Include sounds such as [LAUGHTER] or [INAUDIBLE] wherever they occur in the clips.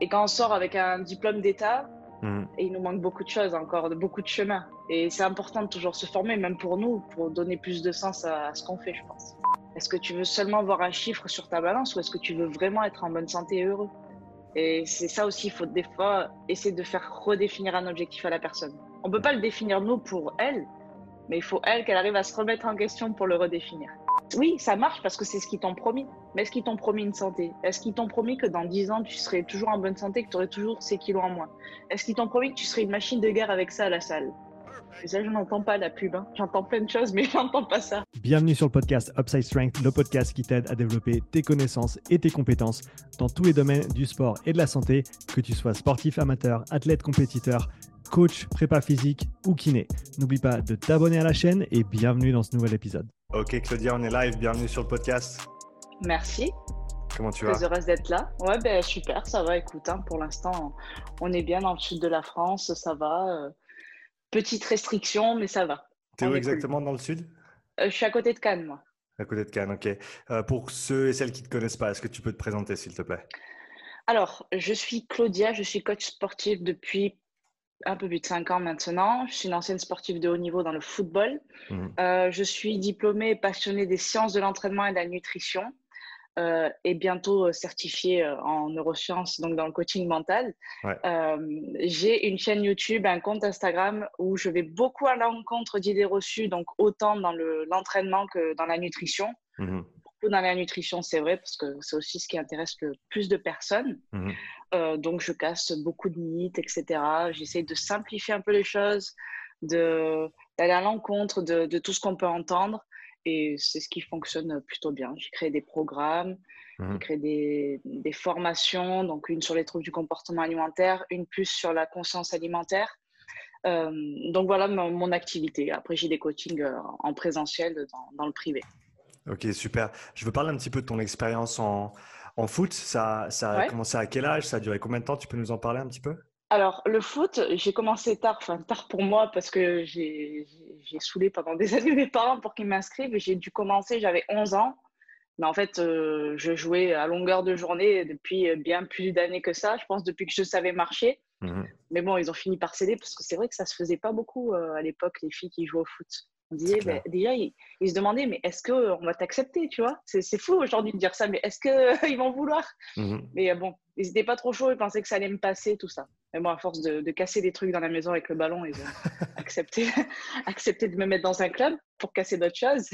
Et quand on sort avec un diplôme d'État, mmh. il nous manque beaucoup de choses encore, beaucoup de chemin. Et c'est important de toujours se former, même pour nous, pour donner plus de sens à, ce qu'on fait, je pense. Est-ce que tu veux seulement voir un chiffre sur ta balance ou est-ce que tu veux vraiment être en bonne santé et heureux? Et c'est ça aussi, il faut des fois essayer de faire redéfinir un objectif à la personne. On ne peut pas le définir nous pour elle, mais il faut elle qu'elle arrive à se remettre en question pour le redéfinir. Oui, ça marche parce que c'est ce qu'ils t'ont promis. Mais est-ce qu'ils t'ont promis une santé? Est-ce qu'ils t'ont promis que dans 10 ans, tu serais toujours en bonne santé, que tu aurais toujours ces kilos en moins? Est-ce qu'ils t'ont promis que tu serais une machine de guerre avec ça à la salle? Ça, je n'entends pas la pub. Hein. J'entends plein de choses, mais [LAUGHS] je n'entends pas ça. Bienvenue sur le podcast Upside Strength, le podcast qui t'aide à développer tes connaissances et tes compétences dans tous les domaines du sport et de la santé, que tu sois sportif amateur, athlète compétiteur, coach, prépa physique ou kiné. N'oublie pas de t'abonner à la chaîne et bienvenue dans ce nouvel épisode. Ok Claudia, on est live, bienvenue sur le podcast. Merci. Comment tu vas Très heureuse d'être là. Ouais, ben super, ça va. Écoute, hein, pour l'instant, on est bien dans le sud de la France, ça va. Euh, petite restriction, mais ça va. Tu es où exactement dans le sud? Euh, Je suis à côté de Cannes, moi. À côté de Cannes, ok. Euh, pour ceux et celles qui ne te connaissent pas, est-ce que tu peux te présenter, s'il te plaît? Alors, je suis Claudia, je suis coach sportif depuis un peu plus de 5 ans maintenant. Je suis une ancienne sportive de haut niveau dans le football. Mmh. Euh, je suis diplômée et passionnée des sciences de l'entraînement et de la nutrition. Euh, et bientôt euh, certifiée en neurosciences, donc dans le coaching mental. j'ai une chaîne YouTube, un compte Instagram où je vais beaucoup à l'encontre d'idées reçues, donc autant dans l'entraînement que dans la nutrition. Mmh dans la nutrition, c'est vrai, parce que c'est aussi ce qui intéresse le plus de personnes. Mmh euh, donc, je casse beaucoup de mythes, etc. J'essaie de simplifier un peu les choses, d'aller à l'encontre de, de, tout ce qu'on peut entendre. Et c'est ce qui fonctionne plutôt bien. J'ai créé des programmes, mmh j'ai créé des, des, formations, donc une sur les troubles du comportement alimentaire, une plus sur la conscience alimentaire. Euh, donc voilà mon, mon activité. Après, j'ai des coachings euh, en présentiel dans, dans le privé. Ok, super. Je veux parler un petit peu de ton expérience en, en foot. Ça, ça a commencé à quel âge? Ça a duré combien de temps? Tu peux nous en parler un petit peu? Alors, le foot, j'ai commencé tard, enfin tard pour moi parce que j'ai saoulé pendant des [LAUGHS] années mes parents pour qu'ils m'inscrivent. J'ai dû commencer, j'avais 11 ans. Mais en fait, euh, je jouais à longueur de journée depuis bien plus d'années que ça. Je pense depuis que je savais marcher. Mmh mais bon, ils ont fini par céder parce que c'est vrai que ça se faisait pas beaucoup euh, à l'époque, les filles qui jouaient au foot. On disait, ben, déjà, ils, se demandaient, mais est-ce qu'on va t'accepter, tu vois? C'est fou aujourd'hui de dire ça, mais est-ce qu'ils [LAUGHS] vont vouloir? Mmh Mais euh, bon, ils n'étaient pas trop chauds, ils pensaient que ça allait me passer, tout ça. Mais bon, à force de, casser des trucs dans la maison avec le ballon, ils [LAUGHS] ont accepté, [LAUGHS] accepté de me mettre dans un club pour casser d'autres choses.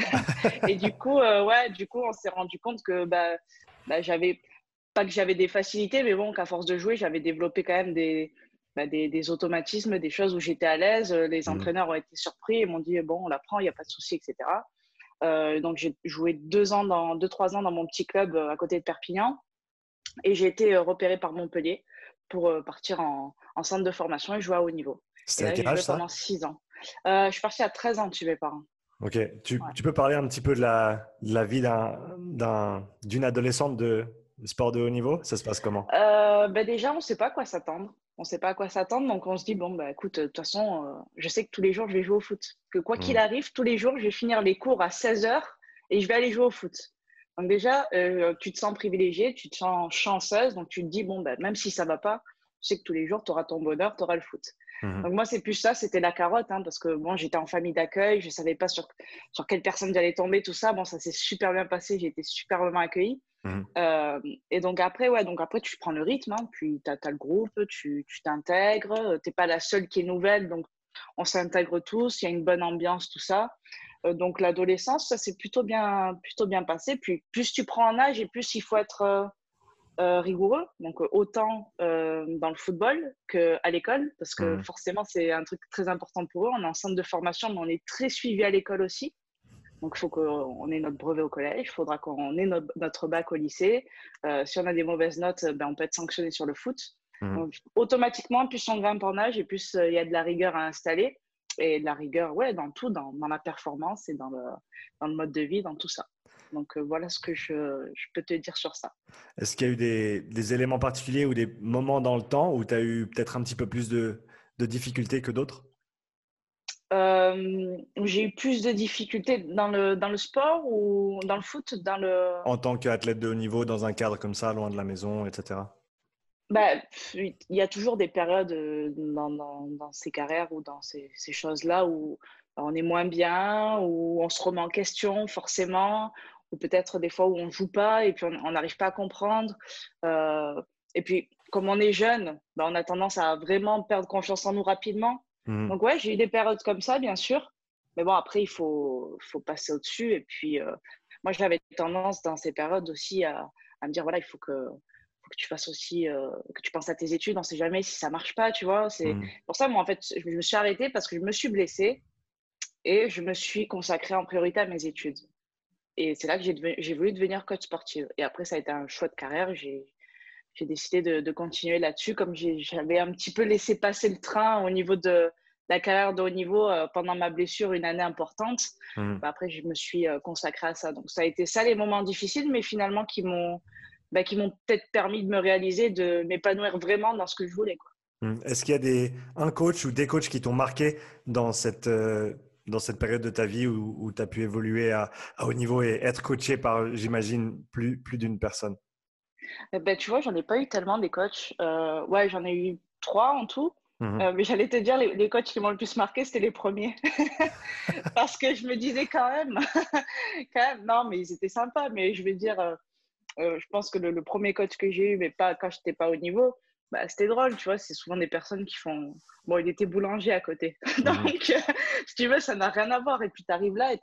Et du coup, euh, ouais, du coup, on s'est rendu compte que bah, bah, j'avais, pas que j'avais des facilités, mais bon, qu'à force de jouer, j'avais développé quand même des, bah, des, automatismes, des choses où j'étais à l'aise. Euh, les mmh. entraîneurs ont été surpris et m'ont dit bon, on l'apprend, il n'y a pas de souci, etc. Euh, donc j'ai joué deux ans, dans, deux trois ans dans mon petit club euh, à côté de Perpignan et j'ai été repéré par Montpellier pour partir en, centre de formation et jouer à haut niveau. C'était à quel âge ça? Pendant six ans. je suis partie à 13 ans chez mes parents. Ok, tu, tu, peux parler un petit peu de la, de la vie d'une adolescente de, sport de haut niveau Ça se passe comment? Ben Déjà, on ne sait pas à quoi s'attendre on ne sait pas à quoi s'attendre. Donc, on se dit, bon, bah, écoute, de toute façon, euh, je sais que tous les jours, je vais jouer au foot. Que quoi qu'il mm. arrive, tous les jours, je vais finir les cours à 16 h et je vais aller jouer au foot. Donc, déjà, euh, tu te sens privilégiée, tu te sens chanceuse. Donc, tu te dis, bon, bah, même si ça ne va pas, je sais que tous les jours, tu auras ton bonheur, tu auras le foot. Mm-hmm. Donc, moi, c'est plus ça, c'était la carotte, hein, parce que bon, j'étais en famille d'accueil, je ne savais pas sur, sur quelle personne j'allais tomber, tout ça. Bon, ça s'est super bien passé, j'ai été superbement accueillie. Mmh. Euh, et donc après, ouais, donc après, tu prends le rythme, hein, puis tu as, le groupe, tu t'intègres, tu n'es pas la seule qui est nouvelle, donc on s'intègre tous, il y a une bonne ambiance, tout ça. Euh, donc l'adolescence, ça s'est plutôt bien, plutôt bien passé. Puis plus tu prends en âge et plus il faut être euh, rigoureux, donc autant dans le football qu'à l'école, parce que mmh. forcément c'est un truc très important pour eux. On est en centre de formation, mais on est très suivi à l'école aussi. Donc, il faut qu'on ait notre brevet au collège, il faudra qu'on ait notre, bac au lycée. Euh, si on a des mauvaises notes, ben, on peut être sanctionné sur le foot. Mmh. Donc, automatiquement, plus on grimpe en âge et plus euh, il y a de la rigueur à installer. Et de la rigueur, ouais, dans tout, dans, dans la performance et dans le, dans le, mode de vie, dans tout ça. Donc, euh, voilà ce que je, je, peux te dire sur ça. Est-ce qu'il y a eu des, des, éléments particuliers ou des moments dans le temps où tu as eu peut-être un petit peu plus de, de difficultés que d'autres? Euh, j'ai eu plus de difficultés dans le, dans le sport ou dans le foot dans le... En tant qu'athlète de haut niveau, dans un cadre comme ça, loin de la maison, etc. bah, il y a toujours des périodes dans, dans, ces carrières ou dans ces, ces choses-là où on est moins bien, où on se remet en question forcément, ou peut-être des fois où on ne joue pas et puis on n'arrive pas à comprendre. Euh, et puis, comme on est jeune, bah, on a tendance à vraiment perdre confiance en nous rapidement. Mmh. Donc, ouais, j'ai eu des périodes comme ça, bien sûr. Mais bon, après, il faut, faut passer au-dessus. Et puis, euh, moi, j'avais tendance dans ces périodes aussi à, à me dire voilà, il faut que, faut que tu fasses aussi, euh, que tu penses à tes études. On ne sait jamais si ça marche pas, tu vois. C'est mmh. pour ça, moi, en fait, je me suis arrêtée parce que je me suis blessée et je me suis consacrée en priorité à mes études. Et c'est là que j'ai voulu devenir coach sportive. Et après, ça a été un choix de carrière. J'ai décidé de, de continuer là-dessus. Comme j'avais un petit peu laissé passer le train au niveau de la carrière de haut niveau euh, pendant ma blessure, une année importante, mmh. bah, après, je me suis euh, consacrée à ça. Donc, ça a été ça les moments difficiles, mais finalement qui m'ont bah, qui m'ont peut-être permis de me réaliser, de m'épanouir vraiment dans ce que je voulais. Mmh. Est-ce qu'il y a des, un coach ou des coachs qui t'ont marqué dans cette, euh, dans cette période de ta vie où, tu as pu évoluer à, haut niveau et être coaché par, j'imagine, plus, plus d'une personne? Eh ben, Tu vois, j'en ai pas eu tellement des coachs. Euh, ouais, j'en ai eu trois en tout. Mmh euh, mais j'allais te dire, les, coachs qui m'ont le plus marqué, c'était les premiers. [LAUGHS] Parce que je me disais quand même, [LAUGHS] quand même, non, mais ils étaient sympas. Mais je veux dire, euh, je pense que le, le, premier coach que j'ai eu, mais pas quand je n'étais pas au niveau, bah, c'était drôle, tu vois. C'est souvent des personnes qui font. Bon, il était boulanger à côté. [LAUGHS] Mhm. Donc, euh, si tu veux, ça n'a rien à voir. Et puis, tu arrives là et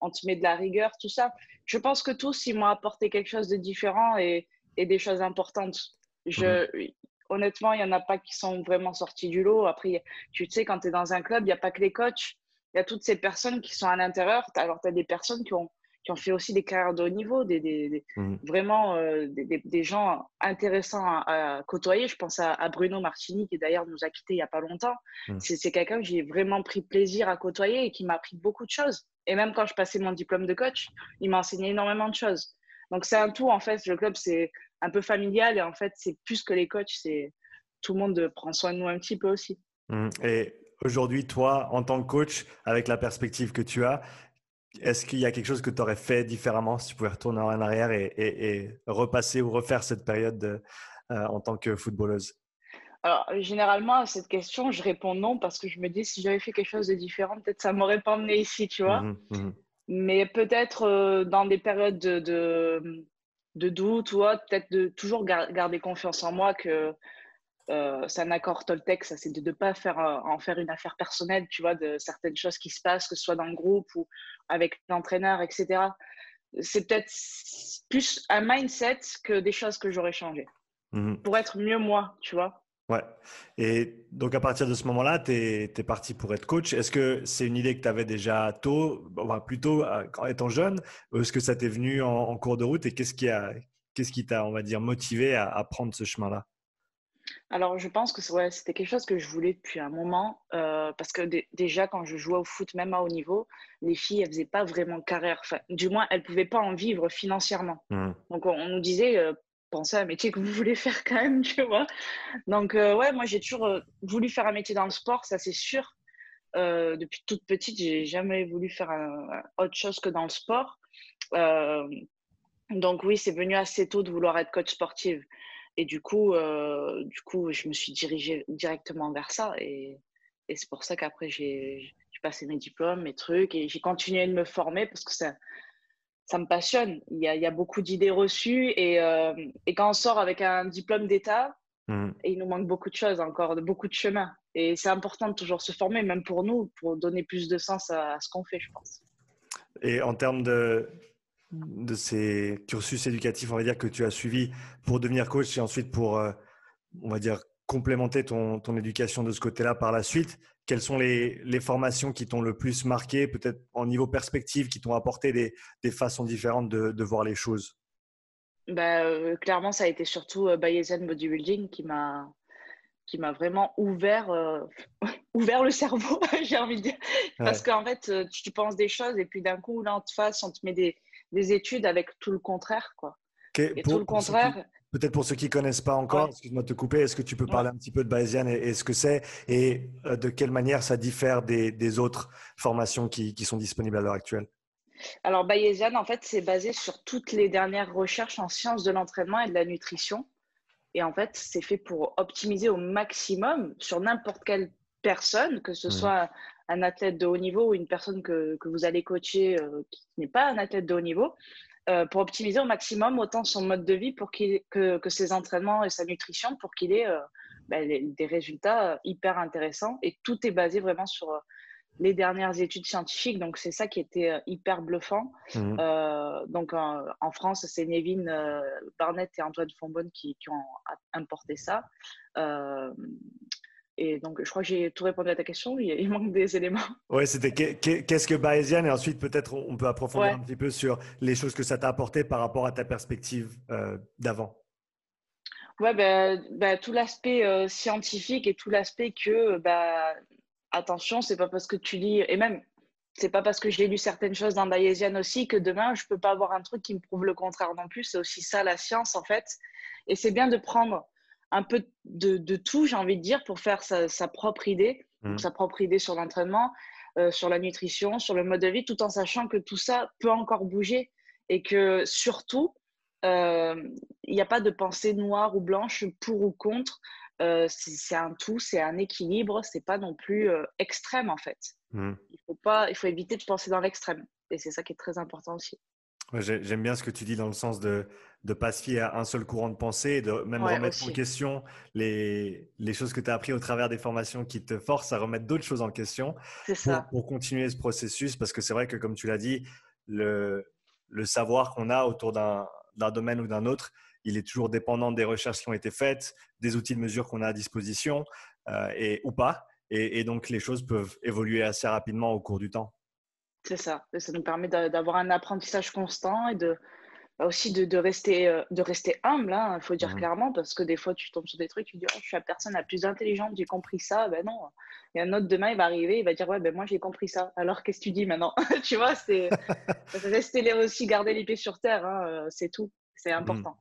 on te met de la rigueur, tout ça. Je pense que tous, ils m'ont apporté quelque chose de différent et, et des choses importantes. Je, mhm. Honnêtement, il n'y en a pas qui sont vraiment sortis du lot. Après, tu sais, quand tu es dans un club, il n'y a pas que les coachs. Il y a toutes ces personnes qui sont à l'intérieur. Alors, tu as des personnes qui ont qui ont fait aussi des carrières de haut niveau, des, des, mmh. vraiment euh, des, des, gens intéressants à, côtoyer. Je pense à, Bruno Martini, qui d'ailleurs nous a quittés il n'y a pas longtemps. Mmh. C'est quelqu'un que j'ai vraiment pris plaisir à côtoyer et qui m'a appris beaucoup de choses. Et même quand je passais mon diplôme de coach, il m'a enseigné énormément de choses. Donc c'est un tout, en fait. Le club, c'est un peu familial et en fait, c'est plus que les coachs, c'est tout le monde prend soin de nous un petit peu aussi. Mmh. Et aujourd'hui, toi, en tant que coach, avec la perspective que tu as, est-ce qu'il y a quelque chose que tu aurais fait différemment si tu pouvais retourner en arrière et, repasser ou refaire cette période euh, en tant que footballeuse? Alors, généralement, à cette question, je réponds non parce que je me dis si j'avais fait quelque chose de différent, peut-être ça m'aurait pas emmené ici, tu vois. Mmh mmh Mais peut-être euh, dans des périodes de, de, doute ou peut-être de toujours garder confiance en moi que euh, c'est un accord Toltec, ça c'est de ne pas faire, en faire une affaire personnelle, tu vois, de certaines choses qui se passent, que ce soit dans le groupe ou avec l'entraîneur, etc. C'est peut-être plus un mindset que des choses que j'aurais changées mmh pour être mieux moi, tu vois. Ouais. Et donc, à partir de ce moment-là, tu es, parti pour être coach. Est-ce que c'est une idée que tu avais déjà tôt, plutôt en étant jeune, ou est-ce que ça t'est venu en, cours de route et qu'est-ce qui qu'est-ce qui t'a, on va dire, motivé à prendre ce chemin-là? Alors, je pense que c'était quelque chose que je voulais depuis un moment, euh, parce que déjà, quand je jouais au foot, même à haut niveau, les filles, elles faisaient pas vraiment carrière. du moins, elles pouvaient pas en vivre financièrement. Mmh. Donc, on, nous disait, euh, pensez à un métier que vous voulez [LAUGHS] faire quand même, tu vois. Donc, euh, ouais, moi, j'ai toujours voulu faire un métier dans le sport, ça c'est sûr. depuis toute petite, j'ai jamais voulu faire autre chose que dans le sport. donc, oui, c'est venu assez tôt de vouloir être coach sportive. Et du coup, euh, du coup, je me suis dirigée directement vers ça. Et, et c'est pour ça qu'après, j'ai passé mes diplômes, mes trucs, et j'ai continué de me former parce que ça, ça me passionne. Il y a, il y a beaucoup d'idées reçues. Et, euh, et, quand on sort avec un diplôme d'État, mmh. il nous manque beaucoup de choses encore, beaucoup de chemin. Et c'est important de toujours se former, même pour nous, pour donner plus de sens à ce qu'on fait, je pense. Et en termes de, de ces cursus éducatifs, on va dire, que tu as suivis pour devenir coach et ensuite pour, euh, on va dire, complémenter ton, ton éducation de ce côté-là par la suite. Quelles sont les, les formations qui t'ont le plus marqué, peut-être en niveau perspective, qui t'ont apporté des, des, façons différentes de, de voir les choses? Bah, euh, Clairement, ça a été surtout euh, Bayesian Bodybuilding qui m'a qui m'a vraiment ouvert, [LAUGHS] ouvert le cerveau, [LAUGHS] j'ai envie de dire. Parce qu'en fait, tu, penses des choses et puis d'un coup, là, en face, on te met des, des études avec tout le contraire. Quoi. Et tout le contraire. Peut-être pour ceux qui ne connaissent pas encore, excuse-moi de te couper, est-ce que tu peux parler un petit peu de Bayesian et, ce que c'est et euh, de quelle manière ça diffère des, des autres formations qui, qui, sont disponibles à l'heure actuelle? Alors, Bayesian, en fait, c'est basé sur toutes les dernières recherches en sciences de l'entraînement et de la nutrition. Et en fait, c'est fait pour optimiser au maximum sur n'importe quelle personne, que ce mmh. soit un athlète de haut niveau ou une personne que, que vous allez coacher euh, qui n'est pas un athlète de haut niveau, euh, pour optimiser au maximum autant son mode de vie pour qu'il, que, que, ses entraînements et sa nutrition pour qu'il ait euh, ben, des résultats hyper intéressants. Et tout est basé vraiment sur les dernières études scientifiques. Donc, c'est ça qui était hyper bluffant. Mmh. donc, en, France, c'est Nevin Barnett et Antoine Fonbonne qui, qui, ont importé ça. Et donc, je crois que j'ai tout répondu à ta question. Il, manque des éléments. [LAUGHS] Oui, c'était qu'est-ce que Bayesian? Et ensuite, peut-être, on peut approfondir un petit peu sur les choses que ça t'a apporté par rapport à ta perspective euh, d'avant. Ouais, ben, ben, tout l'aspect euh, scientifique et tout l'aspect que, bah, attention, c'est pas parce que tu lis, et même, c'est pas parce que j'ai lu certaines choses dans Bayesian aussi que demain, je peux pas avoir un truc qui me prouve le contraire non plus. C'est aussi ça la science, en fait. Et c'est bien de prendre un peu de, tout, j'ai envie de dire, pour faire sa, propre idée, mmh. sa propre idée sur l'entraînement, euh, sur la nutrition, sur le mode de vie, tout en sachant que tout ça peut encore bouger et que surtout, euh, il n'y a pas de pensée noire ou blanche pour ou contre. Euh, c'est un tout, c'est un équilibre, c'est pas non plus extrême en fait. Mmh. Il faut pas, il faut éviter de penser dans l'extrême et c'est ça qui est très important aussi. J'aime bien ce que tu dis dans le sens de ne pas se fier à un seul courant de pensée, de même remettre en question les, les choses que tu as appris au travers des formations qui te forcent à remettre d'autres choses en question pour, pour, continuer ce processus. Parce que c'est vrai que, comme tu l'as dit, le, le savoir qu'on a autour d'un domaine ou d'un autre, il est toujours dépendant des recherches qui ont été faites, des outils de mesure qu'on a à disposition euh, et, ou pas. et donc, les choses peuvent évoluer assez rapidement au cours du temps. C'est ça. ça nous permet d'avoir un apprentissage constant et de, bah, aussi de, rester, euh, de rester humble, il hein, faut dire mmh clairement, parce que des fois, tu tombes sur des trucs, tu dis, oh, je suis la personne la plus intelligente, j'ai compris ça. Ben non. Et un autre demain, il va arriver, il va dire, ouais, ben moi, j'ai compris ça. Alors, qu'est-ce que tu dis maintenant? [LAUGHS] Tu vois, c'est [LAUGHS] rester aussi, garder les pieds sur terre, hein, euh, c'est tout. C'est mmh. important,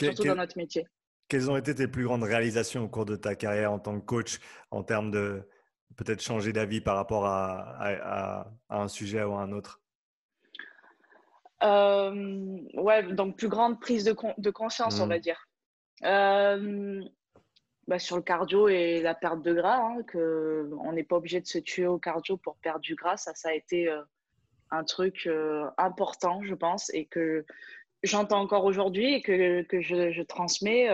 surtout dans notre métier. Quelles ont été tes plus grandes réalisations au cours de ta carrière en tant que coach en termes de, peut-être changer d'avis par rapport à, un sujet ou à un autre? Euh, Ouais, donc plus grande prise de, de conscience, on mmh. va dire. Euh, bah, sur le cardio et la perte de gras, hein, que on n'est pas obligé de se tuer au cardio pour perdre du gras, ça, ça a été euh, un truc important, je pense, et que j'entends encore aujourd'hui et que, que je, je, transmets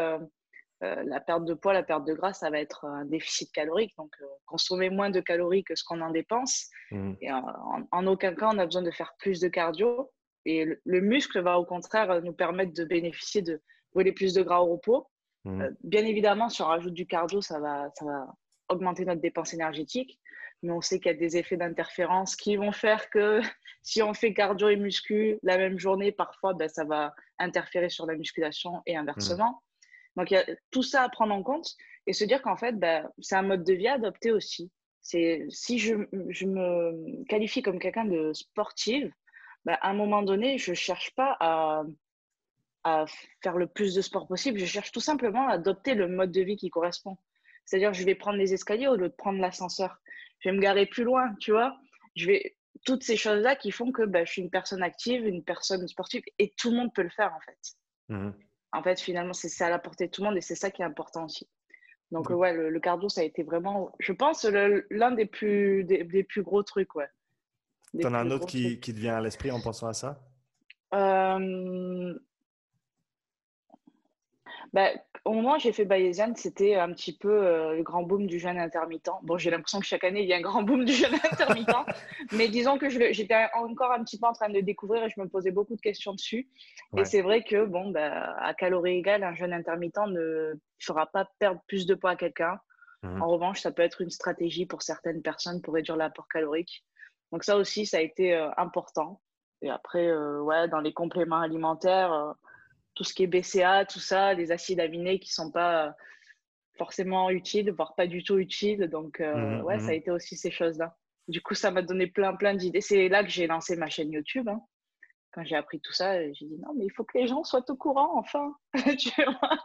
euh, la perte de poids, la perte de gras, ça va être un déficit calorique. Donc, euh, consommer moins de calories que ce qu'on en dépense. Mmh. Et en, aucun cas, on a besoin de faire plus de cardio. Et le, muscle va au contraire nous permettre de bénéficier de brûler plus de gras au repos. Mmh. Euh, bien évidemment, si on rajoute du cardio, ça va, ça va augmenter notre dépense énergétique. Mais on sait qu'il y a des effets d'interférence qui vont faire que [LAUGHS] si on fait cardio et muscu la même journée, parfois, ben, ça va interférer sur la musculation et inversement. Donc, il y a tout ça à prendre en compte et se dire qu'en fait, bah, c'est un mode de vie à adopter aussi. C'est si je, me qualifie comme quelqu'un de sportive, bah, à un moment donné, je ne cherche pas à, à, faire le plus de sport possible. Je cherche tout simplement à adopter le mode de vie qui correspond. C'est-à-dire, je vais prendre les escaliers au lieu de prendre l'ascenseur. Je vais me garer plus loin, tu vois. Je vais toutes ces choses-là qui font que bah, je suis une personne active, une personne sportive, et tout le monde peut le faire en fait. Mmh en fait, finalement, c'est à la portée de tout le monde et c'est ça qui est important aussi. Donc, ouais, le, cardio, ça a été vraiment, je pense, l'un des plus, des, plus gros trucs, ouais. Tu en as un autre qui, qui, te vient à l'esprit en pensant à ça? Euh, bah, au moment où j'ai fait Bayesian, c'était un petit peu euh, le grand boom du jeûne intermittent. Bon, j'ai l'impression que chaque année, il y a un grand boom du jeûne [LAUGHS] intermittent. mais disons que j'étais encore un petit peu en train de découvrir et je me posais beaucoup de questions dessus. Et c'est vrai que, bon, bah, à calories égales, un jeûne intermittent ne fera pas perdre plus de poids à quelqu'un. Mmh. En revanche, ça peut être une stratégie pour certaines personnes pour réduire l'apport calorique. Donc ça aussi, ça a été euh, important. Et après, euh, ouais, dans les compléments alimentaires, tout ce qui est BCA, tout ça, les acides aminés qui sont pas forcément utiles, voire pas du tout utiles. Donc, euh, mmh ouais, ça a mmh été aussi ces choses-là. Du coup, ça m'a donné plein, plein d'idées. C'est là que j'ai lancé ma chaîne YouTube. Hein. Quand j'ai appris tout ça, j'ai dit non, mais il faut que les gens soient au courant, enfin. [LAUGHS] tu vois?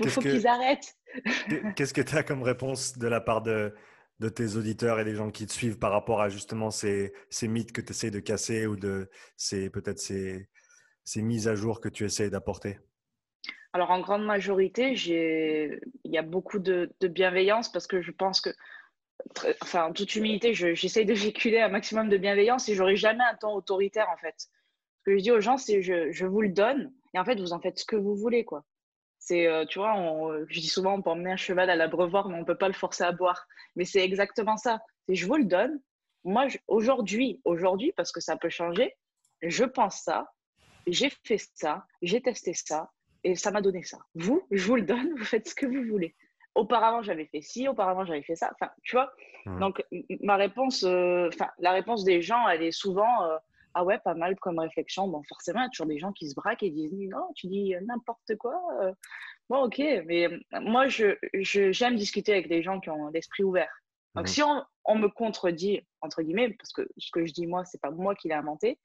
Il faut, qu'ils arrêtent. [LAUGHS] Qu'est-ce que tu as comme réponse de la part de, de tes auditeurs et des gens qui te suivent par rapport à justement ces, ces mythes que tu essaies de casser ou de ces peut-être ces, ces mises à jour que tu essayes d'apporter? Alors, en grande majorité, il y a beaucoup de, bienveillance parce que je pense que, enfin, en toute humilité, j'essaye de véhiculer un maximum de bienveillance et j'aurai jamais un ton autoritaire, en fait. Ce que je dis aux gens, c'est je, vous le donne et en fait, vous en faites ce que vous voulez, quoi. C'est, euh, tu vois, je dis souvent, on peut emmener un cheval à l'abreuvoir, mais on ne peut pas le forcer à boire. Mais c'est exactement ça. C'est je vous le donne. Moi, aujourd'hui, aujourd'hui, parce que ça peut changer, je pense ça, j'ai fait ça, j'ai testé ça, et ça m'a donné ça. Vous, je vous le donne, [LAUGHS] vous faites ce que vous voulez. Auparavant, j'avais fait ci, auparavant, j'avais fait ça. Enfin, tu vois. Mmh. Donc, ma réponse, euh, enfin, la réponse des gens, elle est souvent euh, ah ouais, pas mal comme réflexion. Bon, forcément, il y a toujours des gens qui se braquent et disent non, tu dis n'importe quoi. Euh. Bon, ok, mais moi, je, j'aime discuter avec des gens qui ont l'esprit ouvert. Donc, mmh. si on, on, me contredit, entre guillemets, parce que ce que je dis moi, c'est pas moi qui l'ai inventé,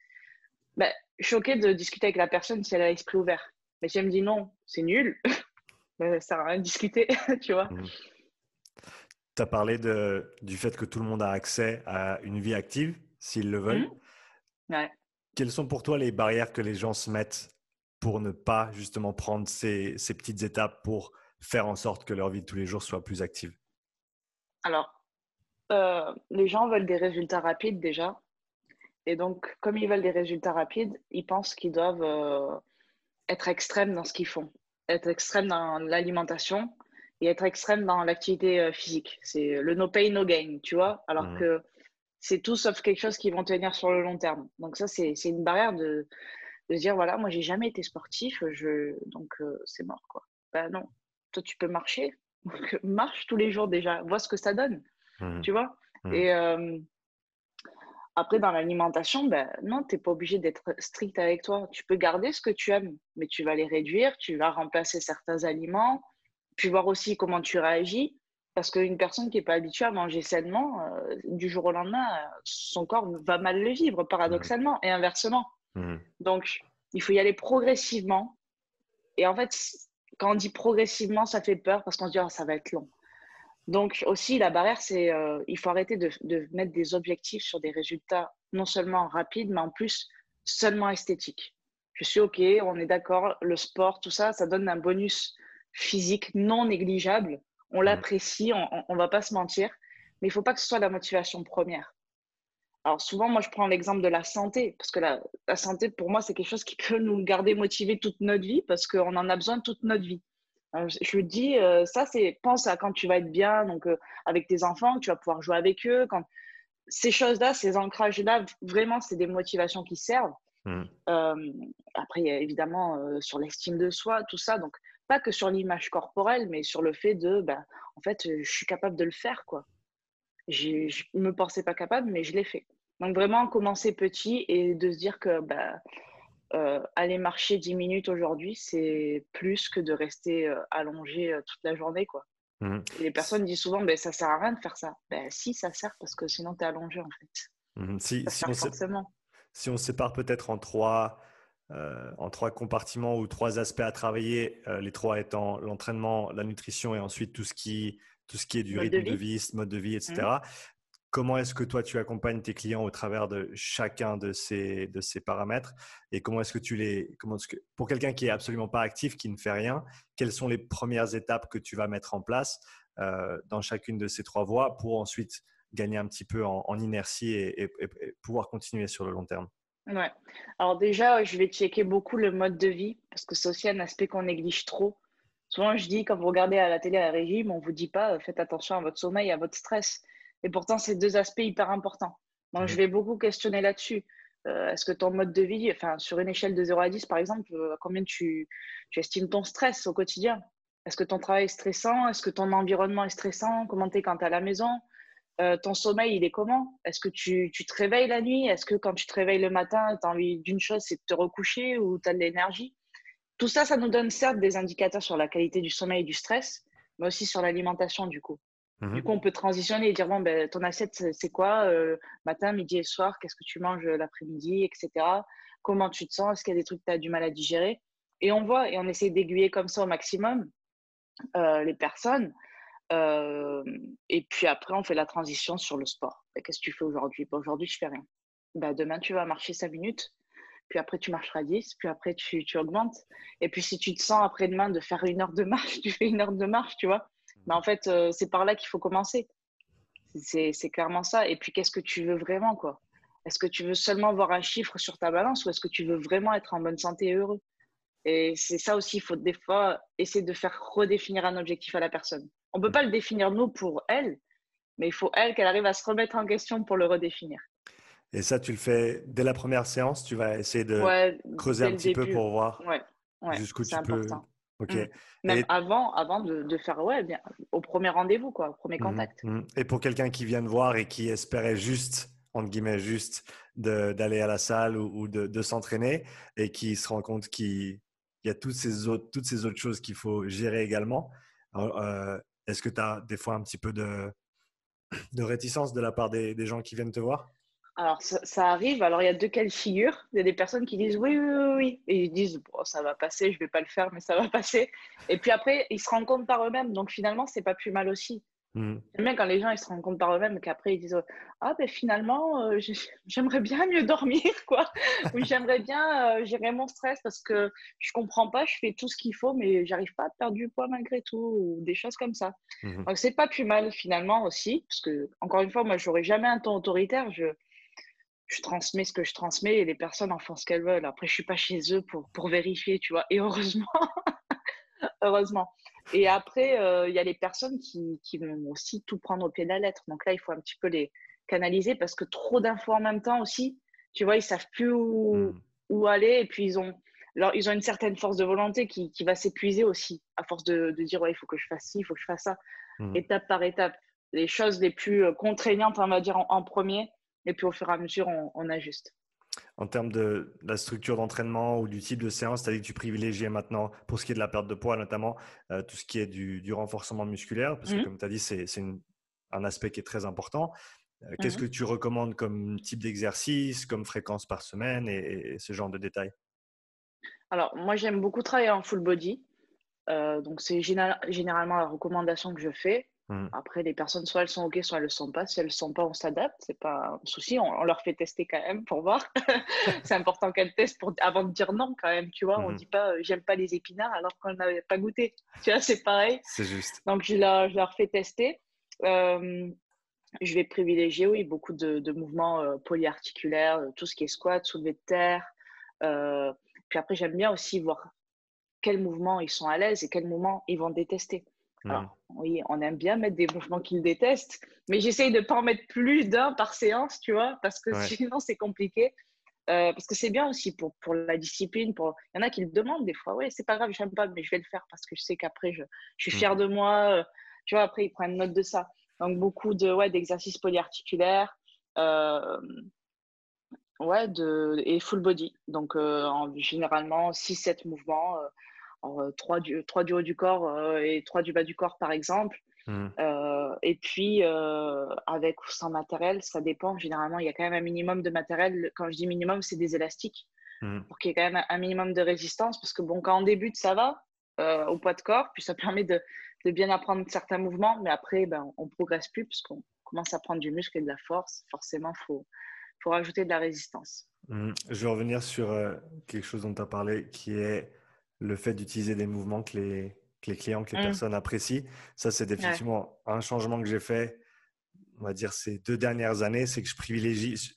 je suis OK de discuter avec la personne si elle a l'esprit ouvert. Mais si elle me dit non, c'est nul, [LAUGHS] ben, ça sert à rien de discuter, [LAUGHS] tu vois. Mmh. Tu as parlé de, du fait que tout le monde a accès à une vie active, s'ils le veulent. Mmh. Ouais. Quelles sont pour toi les barrières que les gens se mettent pour ne pas justement prendre ces, ces petites étapes pour faire en sorte que leur vie de tous les jours soit plus active? Alors, euh, les gens veulent des résultats rapides déjà. Et donc, comme ils veulent des résultats rapides, ils pensent qu'ils doivent euh, être extrêmes dans ce qu'ils font, être extrêmes dans l'alimentation et être extrêmes dans l'activité euh, physique. C'est le no pay, no gain, tu vois, alors mmh. que c'est tout sauf quelque chose qui vont tenir sur le long terme. Donc ça, c'est une barrière de, de dire, voilà, moi, j'ai jamais été sportif, je, donc euh, c'est mort, quoi. Ben non, toi, tu peux marcher. Donc, [LAUGHS] marche tous les jours déjà, vois ce que ça donne, mmh. tu vois. Mmh. Et après, dans l'alimentation, ben, non, tu n'es pas obligé d'être strict avec toi. Tu peux garder ce que tu aimes, mais tu vas les réduire, tu vas remplacer certains aliments, puis voir aussi comment tu réagis. Parce qu'une personne qui n'est pas habituée à manger sainement, euh, du jour au lendemain, son corps va mal le vivre, paradoxalement, et inversement. Mmh. Donc, il faut y aller progressivement. Et en fait, quand on dit progressivement, ça fait peur parce qu'on se dit, oh, ça va être long. Donc aussi, la barrière, c'est euh, il faut arrêter de, de, mettre des objectifs sur des résultats non seulement rapides, mais en plus seulement esthétiques. Je suis OK, on est d'accord, le sport, tout ça, ça donne un bonus physique non négligeable. On mmh. l'apprécie, on ne va pas se mentir, mais il ne faut pas que ce soit la motivation première. Alors souvent, moi, je prends l'exemple de la santé, parce que la, la santé, pour moi, c'est quelque chose qui peut nous garder motivés toute notre vie, parce qu'on en a besoin toute notre vie. Euh, je dis, euh, ça, c'est pense à quand tu vas être bien, donc euh, avec tes enfants, tu vas pouvoir jouer avec eux. Quand... Ces choses-là, ces ancrages-là, vraiment, c'est des motivations qui servent. Mmh. après, évidemment, sur l'estime de soi, tout ça. Donc, pas que sur l'image corporelle, mais sur le fait de, ben, en fait, je suis capable de le faire, quoi. Je ne me pensais pas capable, mais je l'ai fait. Donc, vraiment, commencer petit et de se dire que, ben, euh, aller marcher 10 minutes aujourd'hui, c'est plus que de rester euh, allongé euh, toute la journée. Quoi. Mmh. les personnes disent souvent, ben, ça sert à rien de faire ça. Ben, si, ça sert parce que sinon, tu es allongé en fait. Mmh. Si, si, on si, on sépare peut-être en trois, en trois compartiments ou trois aspects à travailler, les trois étant l'entraînement, la nutrition et ensuite tout ce qui, tout ce qui est du rythme de vie. mode de vie, etc. Comment est-ce que toi, tu accompagnes tes clients au travers de chacun de ces, de ces paramètres Et comment est-ce que tu les... Comment que, pour quelqu'un qui est absolument pas actif, qui ne fait rien, quelles sont les premières étapes que tu vas mettre en place euh, dans chacune de ces trois voies pour ensuite gagner un petit peu en, inertie et, pouvoir continuer sur le long terme? Ouais. Alors déjà, je vais checker beaucoup le mode de vie parce que c'est aussi un aspect qu'on néglige trop. Souvent, je dis, quand vous regardez à la télé un régime, on ne vous dit pas, faites attention à votre sommeil, à votre stress. Et pourtant, c'est deux aspects hyper importants. Donc, je vais beaucoup questionner là-dessus. Euh, est-ce que ton mode de vie, enfin, sur une échelle de 0 à 10, par exemple, euh, combien tu, estimes ton stress au quotidien? Est-ce que ton travail est stressant? Est-ce que ton environnement est stressant? Comment tu es quand tu es à la maison? Euh, Ton sommeil, il est comment? Est-ce que tu, tu, te réveilles la nuit? Est-ce que quand tu te réveilles le matin, tu as envie d'une chose, c'est de te recoucher ou tu as de l'énergie? Tout ça, ça nous donne certes des indicateurs sur la qualité du sommeil et du stress, mais aussi sur l'alimentation, du coup. Du mmh coup, on peut transitionner et dire bon, ben, ton assiette, c'est quoi euh, Matin, midi et soir, qu'est-ce que tu manges euh, l'après-midi, etc. Comment tu te sens? Est-ce qu'il y a des trucs que tu as du mal à digérer? Et on voit et on essaie d'aiguiller comme ça au maximum euh, les personnes. et puis après, on fait la transition sur le sport. Ben, qu'est-ce que tu fais aujourd'hui? Ben, Aujourd'hui, je fais rien. Ben, demain, tu vas marcher 5 minutes. puis après tu marcheras 10, puis après tu, tu augmentes. Et puis si tu te sens après-demain de faire une heure de marche, [LAUGHS] tu fais une heure de marche, tu vois? Mais en fait, euh, c'est par là qu'il faut commencer. C'est clairement ça. Et puis qu'est-ce que tu veux vraiment, quoi? Est-ce que tu veux seulement voir un chiffre sur ta balance ou est-ce que tu veux vraiment être en bonne santé et heureux? Et c'est ça aussi, il faut des fois essayer de faire redéfinir un objectif à la personne. On ne peut pas le définir nous pour elle, mais il faut elle qu'elle arrive à se remettre en question pour le redéfinir. Et ça, tu le fais dès la première séance? Tu vas essayer de creuser un petit peu pour voir jusqu'où tu peux. Mmh. Même avant, avant de, faire ouais, bien, au premier rendez-vous, quoi, au premier mmh contact. Mmh. Et pour quelqu'un qui vient de voir et qui espérait juste, entre guillemets, juste d'aller à la salle ou, de, s'entraîner et qui se rend compte qu'il y a toutes ces autres, toutes ces autres choses qu'il faut gérer également, euh, est-ce que tu as des fois un petit peu de, de réticence de la part des, des gens qui viennent te voir? Alors, ça, arrive. Alors, il y a deux cas de figure. Il y a des personnes qui disent oui, oui, oui, oui. Et ils disent bon, ça va passer, je ne vais pas le faire, mais ça va [LAUGHS] passer. Et puis après, ils se rendent compte par eux-mêmes. Donc, finalement, c'est pas plus mal aussi. Mmh. Même quand les gens ils se rendent compte par eux-mêmes qu'après ils disent ah ben finalement euh, [LAUGHS] j'aimerais bien mieux dormir [LAUGHS] quoi ou j'aimerais bien euh, gérer mon stress parce que je comprends pas je fais tout ce qu'il faut mais j'arrive pas à perdre du poids malgré tout ou des choses comme ça mmh. donc c'est pas plus mal finalement aussi parce que encore une fois moi j'aurais jamais un ton autoritaire je je transmets ce que je transmets et les personnes en font ce qu'elles veulent. Après, je suis pas chez eux pour, pour vérifier, tu vois. Et heureusement, [LAUGHS] heureusement. Et après, euh, il y a les personnes qui, qui, vont aussi tout prendre au pied de la lettre. Donc là, il faut un petit peu les canaliser parce que trop d'infos en même temps aussi, tu vois, ils savent plus où, hmm. où aller et puis ils ont, alors, ils ont une certaine force de volonté qui, qui va s'épuiser aussi à force de, de dire ouais, il faut que je fasse ci, il faut que je fasse ça, hmm. étape par étape. Les choses les plus euh, contraignantes, on va dire, en premier, et puis au fur et à mesure, on, ajuste. En termes de, la structure d'entraînement ou du type de séance, tu as dit que tu privilégiais maintenant, pour ce qui est de la perte de poids notamment, euh, tout ce qui est du, renforcement musculaire, parce que mmh. comme tu as dit, c'est un aspect qui est très important. Euh, qu'est-ce mmh. que tu recommandes comme type d'exercice, comme fréquence par semaine et, ce genre de détails? Alors, moi, j'aime beaucoup travailler en full body. Euh, donc, c'est généralement la recommandation que je fais. Mmh. Après, les personnes, soit elles sont OK, soit elles ne le sont pas. Si elles ne le sont pas, on s'adapte. Ce n'est pas un souci. On, leur fait tester quand même pour voir. [LAUGHS] c'est important qu'elles testent pour, avant de dire non quand même. Tu vois, on ne mmh. dit pas j'aime pas les épinards alors qu'on n'avait pas goûté. [LAUGHS] Tu vois, c'est pareil. C'est juste. Donc, je leur, je leur fais tester. je vais privilégier, oui, beaucoup de, mouvements euh, polyarticulaires, euh, tout ce qui est squat, soulevé de terre. Euh, puis après, j'aime bien aussi voir quels mouvements ils sont à l'aise et quels mouvements ils vont détester. Mmh. oui, on aime bien mettre des mouvements qu'ils détestent, mais j'essaye de ne pas en mettre plus d'un par séance, tu vois, parce que sinon c'est compliqué. Euh, parce que c'est bien aussi pour, pour la discipline. Pour... Il y en a qui le demandent des fois. Oui, c'est pas grave, j'aime pas, mais je vais le faire parce que je sais qu'après, je, je, suis fière mmh. de moi. Euh, tu vois, après, ils prennent note de ça. Donc, beaucoup de, ouais, d'exercices polyarticulaires. Euh, ouais, de, et full body. Donc, en, généralement, 6-7 mouvements euh, trois, du, trois du haut du corps euh, et trois du bas du corps, par exemple. Mmh. Euh, et puis, avec ou sans matériel, ça dépend. Généralement, il y a quand même un minimum de matériel. Quand je dis minimum, c'est des élastiques. Mmh. Pour qu'il y ait quand même un minimum de résistance. Parce que, bon, quand on débute, ça va au poids de corps. Puis ça permet de, de bien apprendre certains mouvements. Mais après, ben, on ne progresse plus puisqu'on commence à prendre du muscle et de la force. Forcément, il faut, faut rajouter de la résistance. Mmh. Je vais revenir sur quelque chose dont tu as parlé qui est le fait d'utiliser des mouvements que les, les clients, que les mmh. personnes apprécient. Ça, c'est définitivement un changement que j'ai fait, on va dire, ces deux dernières années. C'est que je privilégie,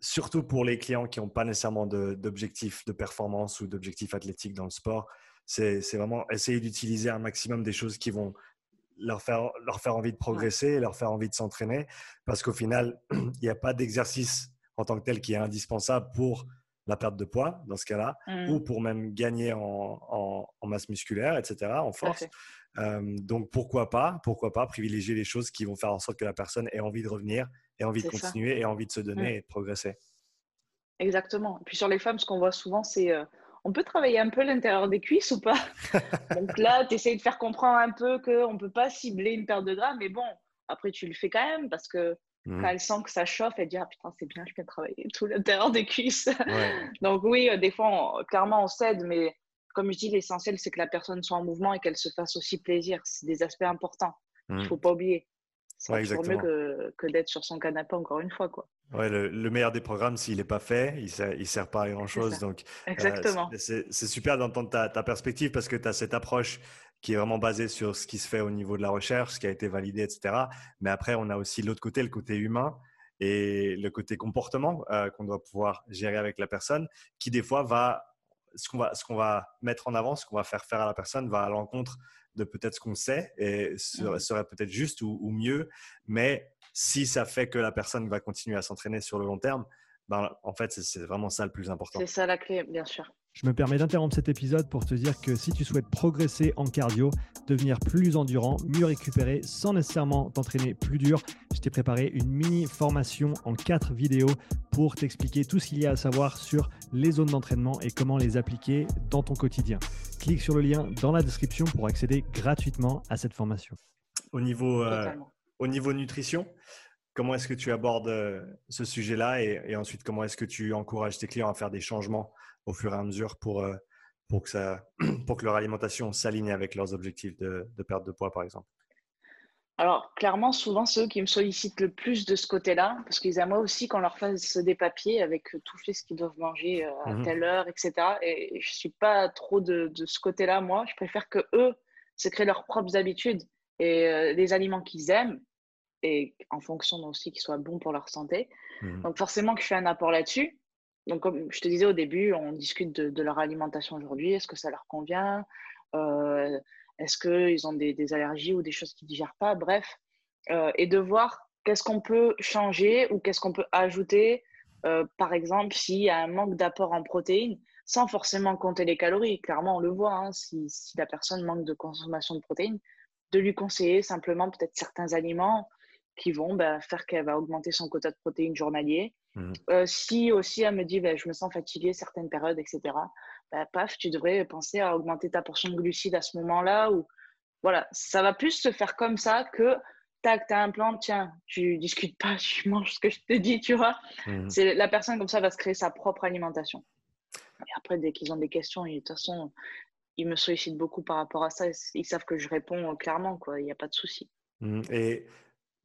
surtout pour les clients qui n'ont pas nécessairement d'objectifs de, performance ou d'objectifs athlétiques dans le sport, c'est vraiment essayer d'utiliser un maximum des choses qui vont leur faire, leur faire envie de progresser et leur faire envie de s'entraîner. Parce qu'au final, [CLEARS THROAT] il n'y a pas d'exercice en tant que tel qui est indispensable pour la perte de poids dans ce cas-là, mmh. ou pour même gagner en, masse musculaire, etc., en force. donc pourquoi pas, pourquoi pas privilégier les choses qui vont faire en sorte que la personne ait envie de revenir, ait envie de continuer, ait envie de se donner mmh. et de progresser. Exactement. Et puis sur les femmes, ce qu'on voit souvent, c'est euh, on peut travailler un peu l'intérieur des cuisses ou pas? [LAUGHS] Donc là, tu essayes de faire comprendre un peu qu'on ne peut pas cibler une perte de gras, mais bon, après tu le fais quand même parce que quand mmh. elle sent que ça chauffe, elle dit Ah putain, c'est bien, je viens travailler [LAUGHS] tout l'intérieur des cuisses. [LAUGHS] Donc, oui, euh, des fois, clairement, on cède, mais comme je dis, l'essentiel, c'est que la personne soit en mouvement et qu'elle se fasse aussi plaisir. C'est des aspects importants. Il ne mmh. faut pas oublier. C'est toujours mieux que, que d'être sur son canapé, encore une fois. Quoi. Ouais, le, meilleur des programmes, s'il n'est pas fait, il ne sert, pas à grand-chose. Donc, Exactement. c'est super d'entendre ta, ta, perspective parce que tu as cette approche qui est vraiment basée sur ce qui se fait au niveau de la recherche, ce qui a été validé, etc. Mais après, on a aussi l'autre côté, le côté humain et le côté comportement qu'on doit pouvoir gérer avec la personne, qui des fois va ce qu'on va, ce qu'on va mettre en avant, ce qu'on va faire faire à la personne va à l'encontre de peut-être ce qu'on sait et serait, serait peut-être juste ou, ou, mieux. Mais si ça fait que la personne va continuer à s'entraîner sur le long terme, ben, en fait, c'est vraiment ça le plus important. C'est ça la clé, bien sûr. Je me permets d'interrompre cet épisode pour te dire que si tu souhaites progresser en cardio, devenir plus endurant, mieux récupérer sans nécessairement t'entraîner plus dur, je t'ai préparé une mini formation en quatre vidéos pour t'expliquer tout ce qu'il y a à savoir sur les zones d'entraînement et comment les appliquer dans ton quotidien. Clique sur le lien dans la description pour accéder gratuitement à cette formation. Au niveau, euh, au niveau nutrition, comment est-ce que tu abordes euh, ce sujet-là et, ensuite comment est-ce que tu encourages tes clients à faire des changements au fur et à mesure pour, euh, pour, que, ça, [CLEARS THROAT] pour que leur alimentation s'aligne avec leurs objectifs de, perte de poids, par exemple alors, clairement, souvent, ceux qui me sollicitent le plus de ce côté-là, parce qu'ils aiment aussi qu'on leur fasse des papiers avec tout ce qu'ils doivent manger euh, à mmh telle heure, etc. Et je ne suis pas trop de, de ce côté-là, moi. Je préfère que eux se créent leurs propres habitudes et les aliments qu'ils aiment et en fonction aussi qu'ils soient bons pour leur santé. Mmh. Donc forcément que je fais un apport là-dessus. Donc comme je te disais au début, on discute de, leur alimentation aujourd'hui. Est-ce que ça leur convient? Euh, Est-ce qu'ils ont des, allergies ou des choses qu'ils ne digèrent pas? Bref. Euh, et de voir qu'est-ce qu'on peut changer ou qu'est-ce qu'on peut ajouter. Euh, par exemple, s'il y a un manque d'apport en protéines, sans forcément compter les calories. Clairement, on le voit, hein, si, la personne manque de consommation de protéines, de lui conseiller simplement peut-être certains aliments qui vont bah, faire qu'elle va augmenter son quota de protéines journalier. Mmh. Euh, si aussi elle me dit bah, je me sens fatiguée certaines périodes, etc., bah, paf, tu devrais penser à augmenter ta portion de glucides à ce moment-là. Ou voilà, ça va plus se faire comme ça que tac, tu as un plan, tiens, tu discutes pas, [LAUGHS] tu manges ce que je te dis, tu vois. Mmh. C'est la personne comme ça va se créer sa propre alimentation. Et après, dès qu'ils ont des questions, de toute façon, ils me sollicitent beaucoup par rapport à ça. Ils savent que je réponds clairement, quoi. Il n'y a pas de souci. Mmh. Et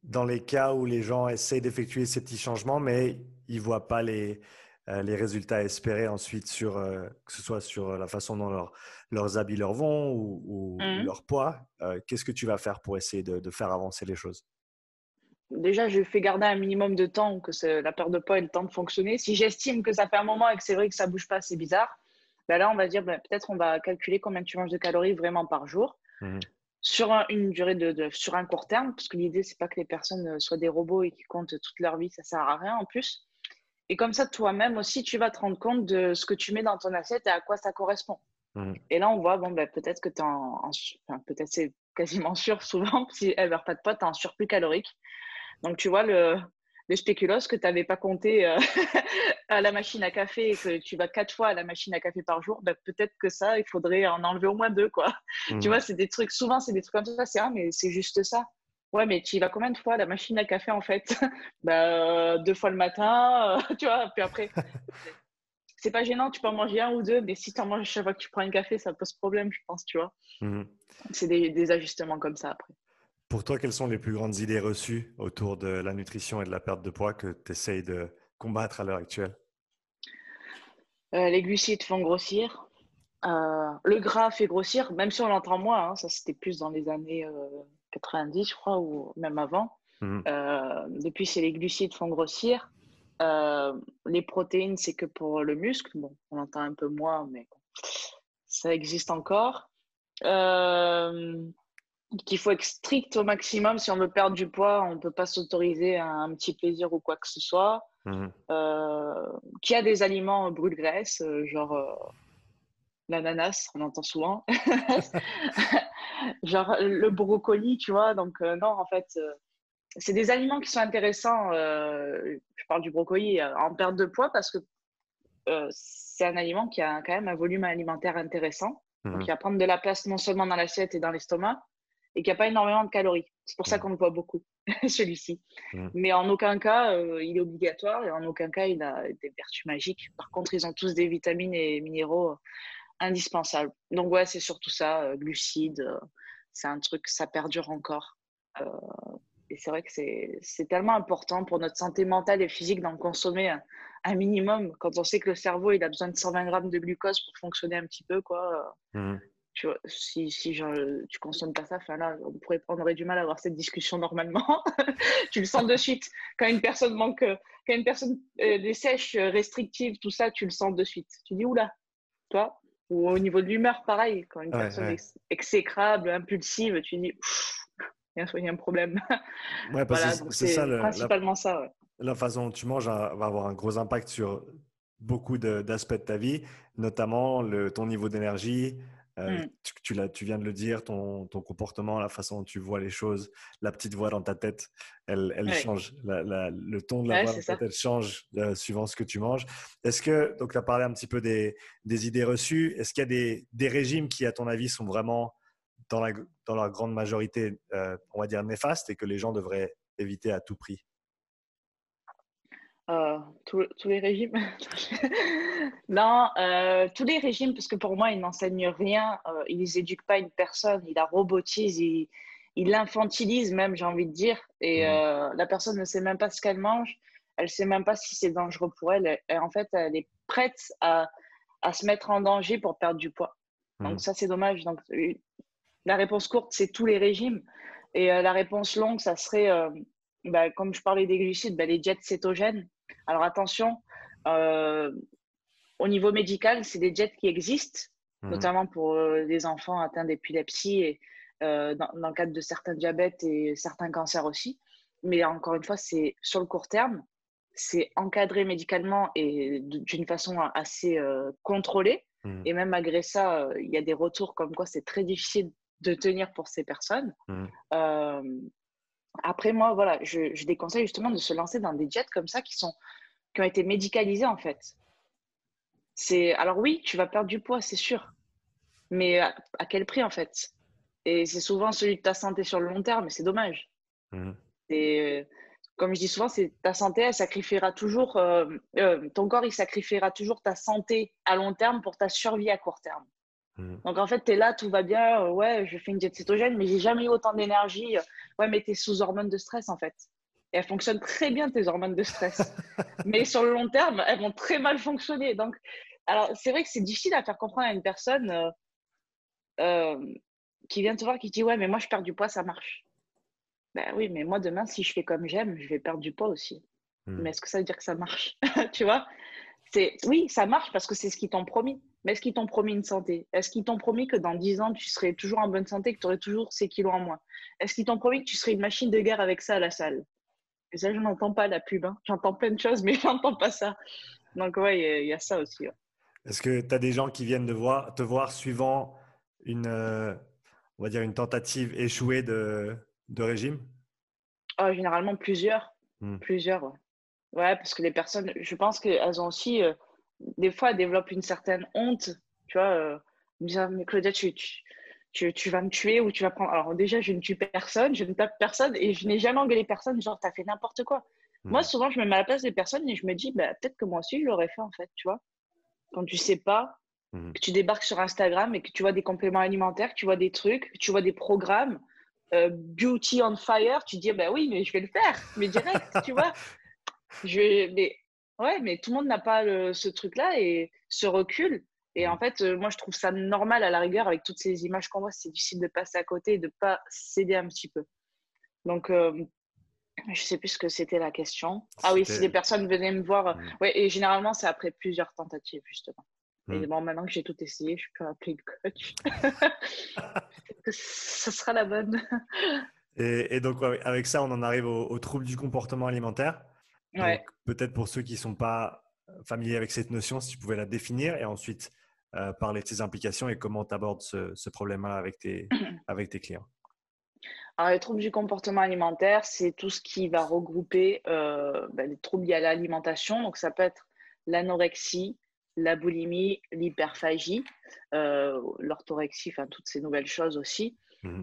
dans les cas où les gens essayent d'effectuer ces petits changements, mais ils ne voient pas les, euh, les résultats espérés ensuite, sur, euh, que ce soit sur la façon dont leurs habits leur vont ou, mmh. leur poids. Euh, qu'est-ce que tu vas faire pour essayer de, faire avancer les choses? Déjà, je fais garder un minimum de temps que la perte de poids ait le temps de fonctionner. Si j'estime que ça fait un moment et que c'est vrai que ça ne bouge pas, c'est bizarre. Ben là, on va dire, ben, peut-être on va calculer combien tu manges de calories vraiment par jour. Mmh sur une durée de, sur un court terme, parce que l'idée c'est pas que les personnes euh, soient des robots et qui comptent toute leur vie, ça sert à rien en plus. Et comme ça, toi-même aussi, tu vas te rendre compte de ce que tu mets dans ton assiette et à quoi ça correspond. Mmh. Et là, on voit, bon, ben, peut-être que tu en, enfin, peut-être c'est quasiment [LAUGHS] sûr souvent, si elle meurt pas de poids, tu es en surplus calorique. Donc, tu vois, le, le spéculoos que tu n'avais pas compté euh, [LAUGHS] à la machine à café et que tu vas quatre fois à la machine à café par jour, bah, peut-être que ça, il faudrait en enlever au moins deux. Quoi. Tu mmh. vois, c'est des trucs, souvent, c'est des trucs comme ça. C'est ah, mais c'est juste ça. Ouais, mais tu y vas combien de fois à la machine à café en fait? [LAUGHS] Bah, Deux fois le matin, euh, [LAUGHS] tu vois, puis après. c'est pas gênant, tu peux en manger un ou deux, mais si tu en manges chaque fois que tu prends un café, ça pose problème, je pense, tu vois. Mmh. C'est des, des ajustements comme ça après. Pour toi, quelles sont les plus grandes idées reçues autour de la nutrition et de la perte de poids que tu essayes de combattre à l'heure actuelle? Euh, Les glucides font grossir. Euh, le gras fait grossir, même si on l'entend moins. Hein, ça, c'était plus dans les années 90, euh, je crois, ou même avant. Mmh. depuis, c'est les glucides font grossir. les protéines, c'est que pour le muscle. Bon, on entend un peu moins, mais ça existe encore qu'il faut être strict au maximum. Si on veut perdre du poids, on ne peut pas s'autoriser un, petit plaisir ou quoi que ce soit. Mmh. Euh, qu'il y a des aliments brûle-graisse, euh, genre euh, l'ananas, on entend souvent. [LAUGHS] [LAUGHS] genre le brocoli, tu vois. Donc, non, en fait, c'est des aliments qui sont intéressants. je parle du brocoli en perte de poids parce que c'est un aliment qui a quand même un volume alimentaire intéressant. Donc, mmh. il va prendre de la place non seulement dans l'assiette et dans l'estomac, et qu'il n'y a pas énormément de calories. C'est pour ça mm. qu'on le voit beaucoup, [LAUGHS] celui-ci. Mm. Mais en aucun cas, euh, il est obligatoire et en aucun cas, il a des vertus magiques. Par contre, ils ont tous des vitamines et minéraux euh, indispensables. Donc, ouais, c'est surtout ça, euh, glucides. c'est un truc, ça perdure encore. et c'est vrai que c'est tellement important pour notre santé mentale et physique d'en consommer un, minimum quand on sait que le cerveau il a besoin de 120 grammes de glucose pour fonctionner un petit peu quoi. Mmh. Tu vois, si, si genre, tu consommes pas ça, enfin là, on, pourrait, on aurait du mal à avoir cette discussion normalement. [LAUGHS] tu le sens de suite. Quand une personne manque, quand une personne euh, des sèches restrictives, tout ça, tu le sens de suite. Tu dis oula, toi. Ou au niveau de l'humeur, pareil. Quand une personne est exécrable, impulsive, tu dis il y a un problème. Ouais, que c'est ça, principalement ça. La façon dont tu manges va avoir un gros impact sur beaucoup d'aspects de, ta vie, notamment le, ton niveau d'énergie. Euh, mmh. tu, tu, viens de le dire, ton, ton, comportement, la façon dont tu vois les choses, la petite voix dans ta tête, elle, elle change. le ton de la voix dans ta tête change euh, suivant ce que tu manges. Est-ce que, donc tu as parlé un petit peu des, des idées reçues, est-ce qu'il y a des, des, régimes qui, à ton avis, sont vraiment dans la, dans la grande majorité, euh, on va dire, néfastes et que les gens devraient éviter à tout prix? Euh, tous, les régimes [LAUGHS] Non, euh, tous les régimes, parce que pour moi, ils n'enseignent rien, ils n'éduquent pas une personne, ils la robotisent, ils l'infantilisent même, j'ai envie de dire. Et mmh. la personne ne sait même pas ce qu'elle mange, elle ne sait même pas si c'est dangereux pour elle. Et en fait, elle est prête à, à, se mettre en danger pour perdre du poids. Donc mmh. ça, c'est dommage. Donc la réponse courte, c'est tous les régimes. Et euh, la réponse longue, ça serait, euh, bah, comme je parlais des glucides, bah, les jets cétogènes. Alors attention, euh, au niveau médical, c'est des jets qui existent, mhm. notamment pour les enfants atteints d'épilepsie et dans, dans, le cadre de certains diabètes et certains cancers aussi. Mais encore une fois, c'est sur le court terme, c'est encadré médicalement et d'une façon assez contrôlée. Mhm. Et même malgré ça, il y a des retours comme quoi c'est très difficile de tenir pour ces personnes. Mmh. Euh, après, moi, voilà, je, je, déconseille justement de se lancer dans des jets comme ça qui, sont, qui ont été médicalisés en fait. C'est, alors oui, tu vas perdre du poids, c'est sûr, mais à, quel prix en fait? Et c'est souvent celui de ta santé sur le long terme, mais c'est dommage. Mmh. Et comme je dis souvent, c'est ta santé, elle sacrifiera toujours, euh, euh, ton corps, il sacrifiera toujours ta santé à long terme pour ta survie à court terme. Mm. Donc en fait, tu es là, tout va bien, euh, ouais, je fais une diète cétogène, mais j'ai jamais eu autant d'énergie. Ouais, mais tu es sous hormones de stress en fait. Et elles fonctionnent très bien, tes hormones de stress. [LAUGHS] mais sur le long terme, elles vont très mal fonctionner. Donc, alors c'est vrai que c'est difficile à faire comprendre à une personne euh, euh, qui vient te voir, qui dit Ouais, mais moi je perds du poids, ça marche. Ben oui, mais moi demain, si je fais comme j'aime, je vais perdre du poids aussi. Mm. Mais est-ce que ça veut dire que ça marche? [LAUGHS] Tu vois? Oui, ça marche parce que c'est ce qu'ils t'ont promis. Mais est-ce qu'ils t'ont promis une santé? Est-ce qu'ils t'ont promis que dans 10 ans, tu serais toujours en bonne santé, que tu aurais toujours ces kilos en moins? Est-ce qu'ils t'ont promis que tu serais une machine de guerre avec ça à la salle? Et ça, je n'entends pas la pub. Hein. J'entends plein de choses, mais [LAUGHS] je n'entends pas ça. Donc, ouais, il y, a ça aussi. Est-ce que tu as des gens qui viennent de voir, te voir suivant une, euh, on va dire une tentative échouée de, de régime? Oh, Généralement, plusieurs. Hmm. Plusieurs, ouais. Ouais, parce que les personnes, je pense qu'elles ont aussi, euh, des fois, elles développent une certaine honte, tu vois, euh, me disant, mais Claudia, tu, tu, tu, vas me tuer ou tu vas prendre. Alors, déjà, je ne tue personne, je ne tape personne et je n'ai jamais engueulé personne, genre, t'as fait n'importe quoi. Moi, souvent, je me mets à la place des personnes et je me dis, bah, peut-être que moi aussi, je l'aurais fait, en fait, tu vois. Quand tu sais pas, mmh. que tu débarques sur Instagram et que tu vois des compléments alimentaires, que tu vois des trucs, que tu vois des programmes, euh, Beauty on Fire, tu dis, bah oui, mais je vais le faire, mais direct, [LAUGHS] tu vois. Je, mais, ouais, mais tout le monde n'a pas ce truc-là et ce recul. Et en fait, euh, moi, je trouve ça normal à la rigueur avec toutes ces images qu'on voit. C'est difficile de passer à côté et de pas céder un petit peu. Donc, euh, je sais plus ce que c'était la question. Ah oui, si des personnes venaient me voir. Mmh. Ouais, et généralement, c'est après plusieurs tentatives, justement. Et mmh. bon, maintenant que j'ai tout essayé, je peux appeler le coach. [LAUGHS] ce sera la bonne. Et, donc, avec ça, on en arrive aux au troubles du comportement alimentaire. Peut-être pour ceux qui ne sont pas familiers avec cette notion, si tu pouvais la définir et ensuite euh, parler de ses implications et comment tu abordes ce, problème-là avec tes, [CLEARS THROAT] avec tes clients? Alors, les troubles du comportement alimentaire, c'est tout ce qui va regrouper euh, ben, les troubles liés à l'alimentation. Donc, ça peut être l'anorexie, la boulimie, l'hyperphagie, euh, l'orthorexie, enfin toutes ces nouvelles choses aussi, mmh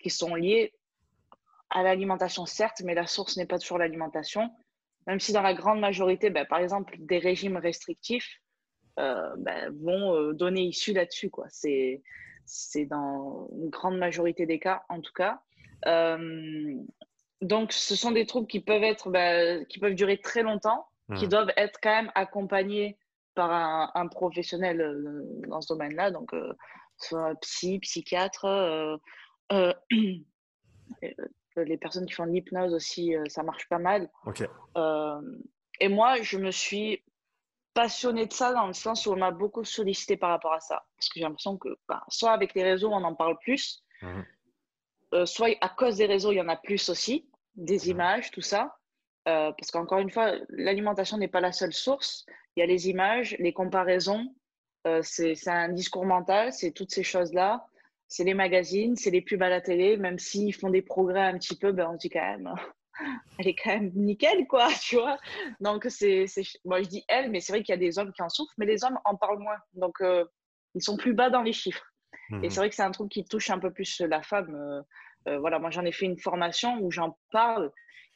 qui sont liées à l'alimentation, certes, mais la source n'est pas toujours l'alimentation. Même si dans la grande majorité, ben, par exemple, des régimes restrictifs euh, ben, vont euh, donner issue là-dessus. C'est, c'est dans une grande majorité des cas, en tout cas. Euh, donc, ce sont des troubles qui peuvent être, bah, qui peuvent durer très longtemps, qui mmh. doivent être quand même accompagnés par un, professionnel dans ce domaine-là, donc soit psy, psychiatre. [CLEARS THROAT] Les personnes qui font de l'hypnose aussi, ça marche pas mal. et moi, je me suis passionnée de ça dans le sens où on m'a beaucoup sollicité par rapport à ça. Parce que j'ai l'impression que, bah, soit avec les réseaux, on en parle plus, mmh. Euh, soit à cause des réseaux, il y en a plus aussi, des images, tout ça. Euh, parce qu'encore une fois, l'alimentation n'est pas la seule source. Il y a les images, les comparaisons, euh, c'est un discours mental, c'est toutes ces choses-là. C'est les magazines, c'est les pubs à la télé, même s'ils font des progrès un petit peu, ben on se dit quand même, elle est quand même nickel, quoi, [LAUGHS] tu vois. Donc, c'est, moi je dis elle, mais c'est vrai qu'il y a des hommes qui en souffrent, mais les hommes en parlent moins. Donc, ils sont plus bas dans les chiffres. Et mmh c'est vrai que c'est un truc qui touche un peu plus la femme. Euh, euh, voilà, moi j'en ai fait une formation où j'en parle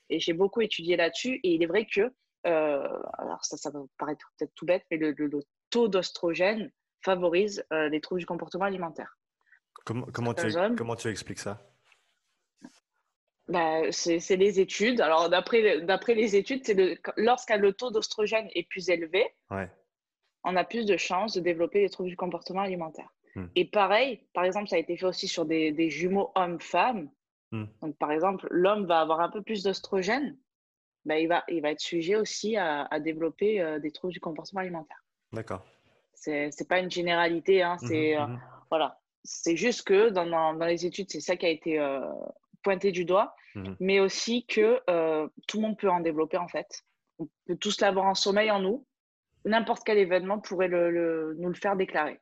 et j'ai beaucoup étudié là-dessus. Et il est vrai que, euh, alors ça, ça va paraître peut-être tout bête, mais le, taux d'ostrogène favorise les troubles du comportement alimentaire. Comment, comment, tu, comment tu expliques ça? Bah, c'est les études. Alors, d'après les études, c'est lorsqu'un le taux d'ostrogène est plus élevé, on a plus de chances de développer des troubles du comportement alimentaire. Hmm. Et pareil, par exemple, ça a été fait aussi sur des, jumeaux hommes-femmes. Hmm. Donc, par exemple, l'homme va avoir un peu plus d'ostrogène, bah, il, va, il va être sujet aussi à, développer euh, des troubles du comportement alimentaire. D'accord. C'est n'est pas une généralité, hein, c'est mhm, euh, mhm. voilà. C'est juste que dans, dans, les études, c'est ça qui a été euh, pointé du doigt, mhm. mais aussi que tout le monde peut en développer en fait. On peut tous l'avoir en sommeil en nous. N'importe quel événement pourrait le, nous le faire déclarer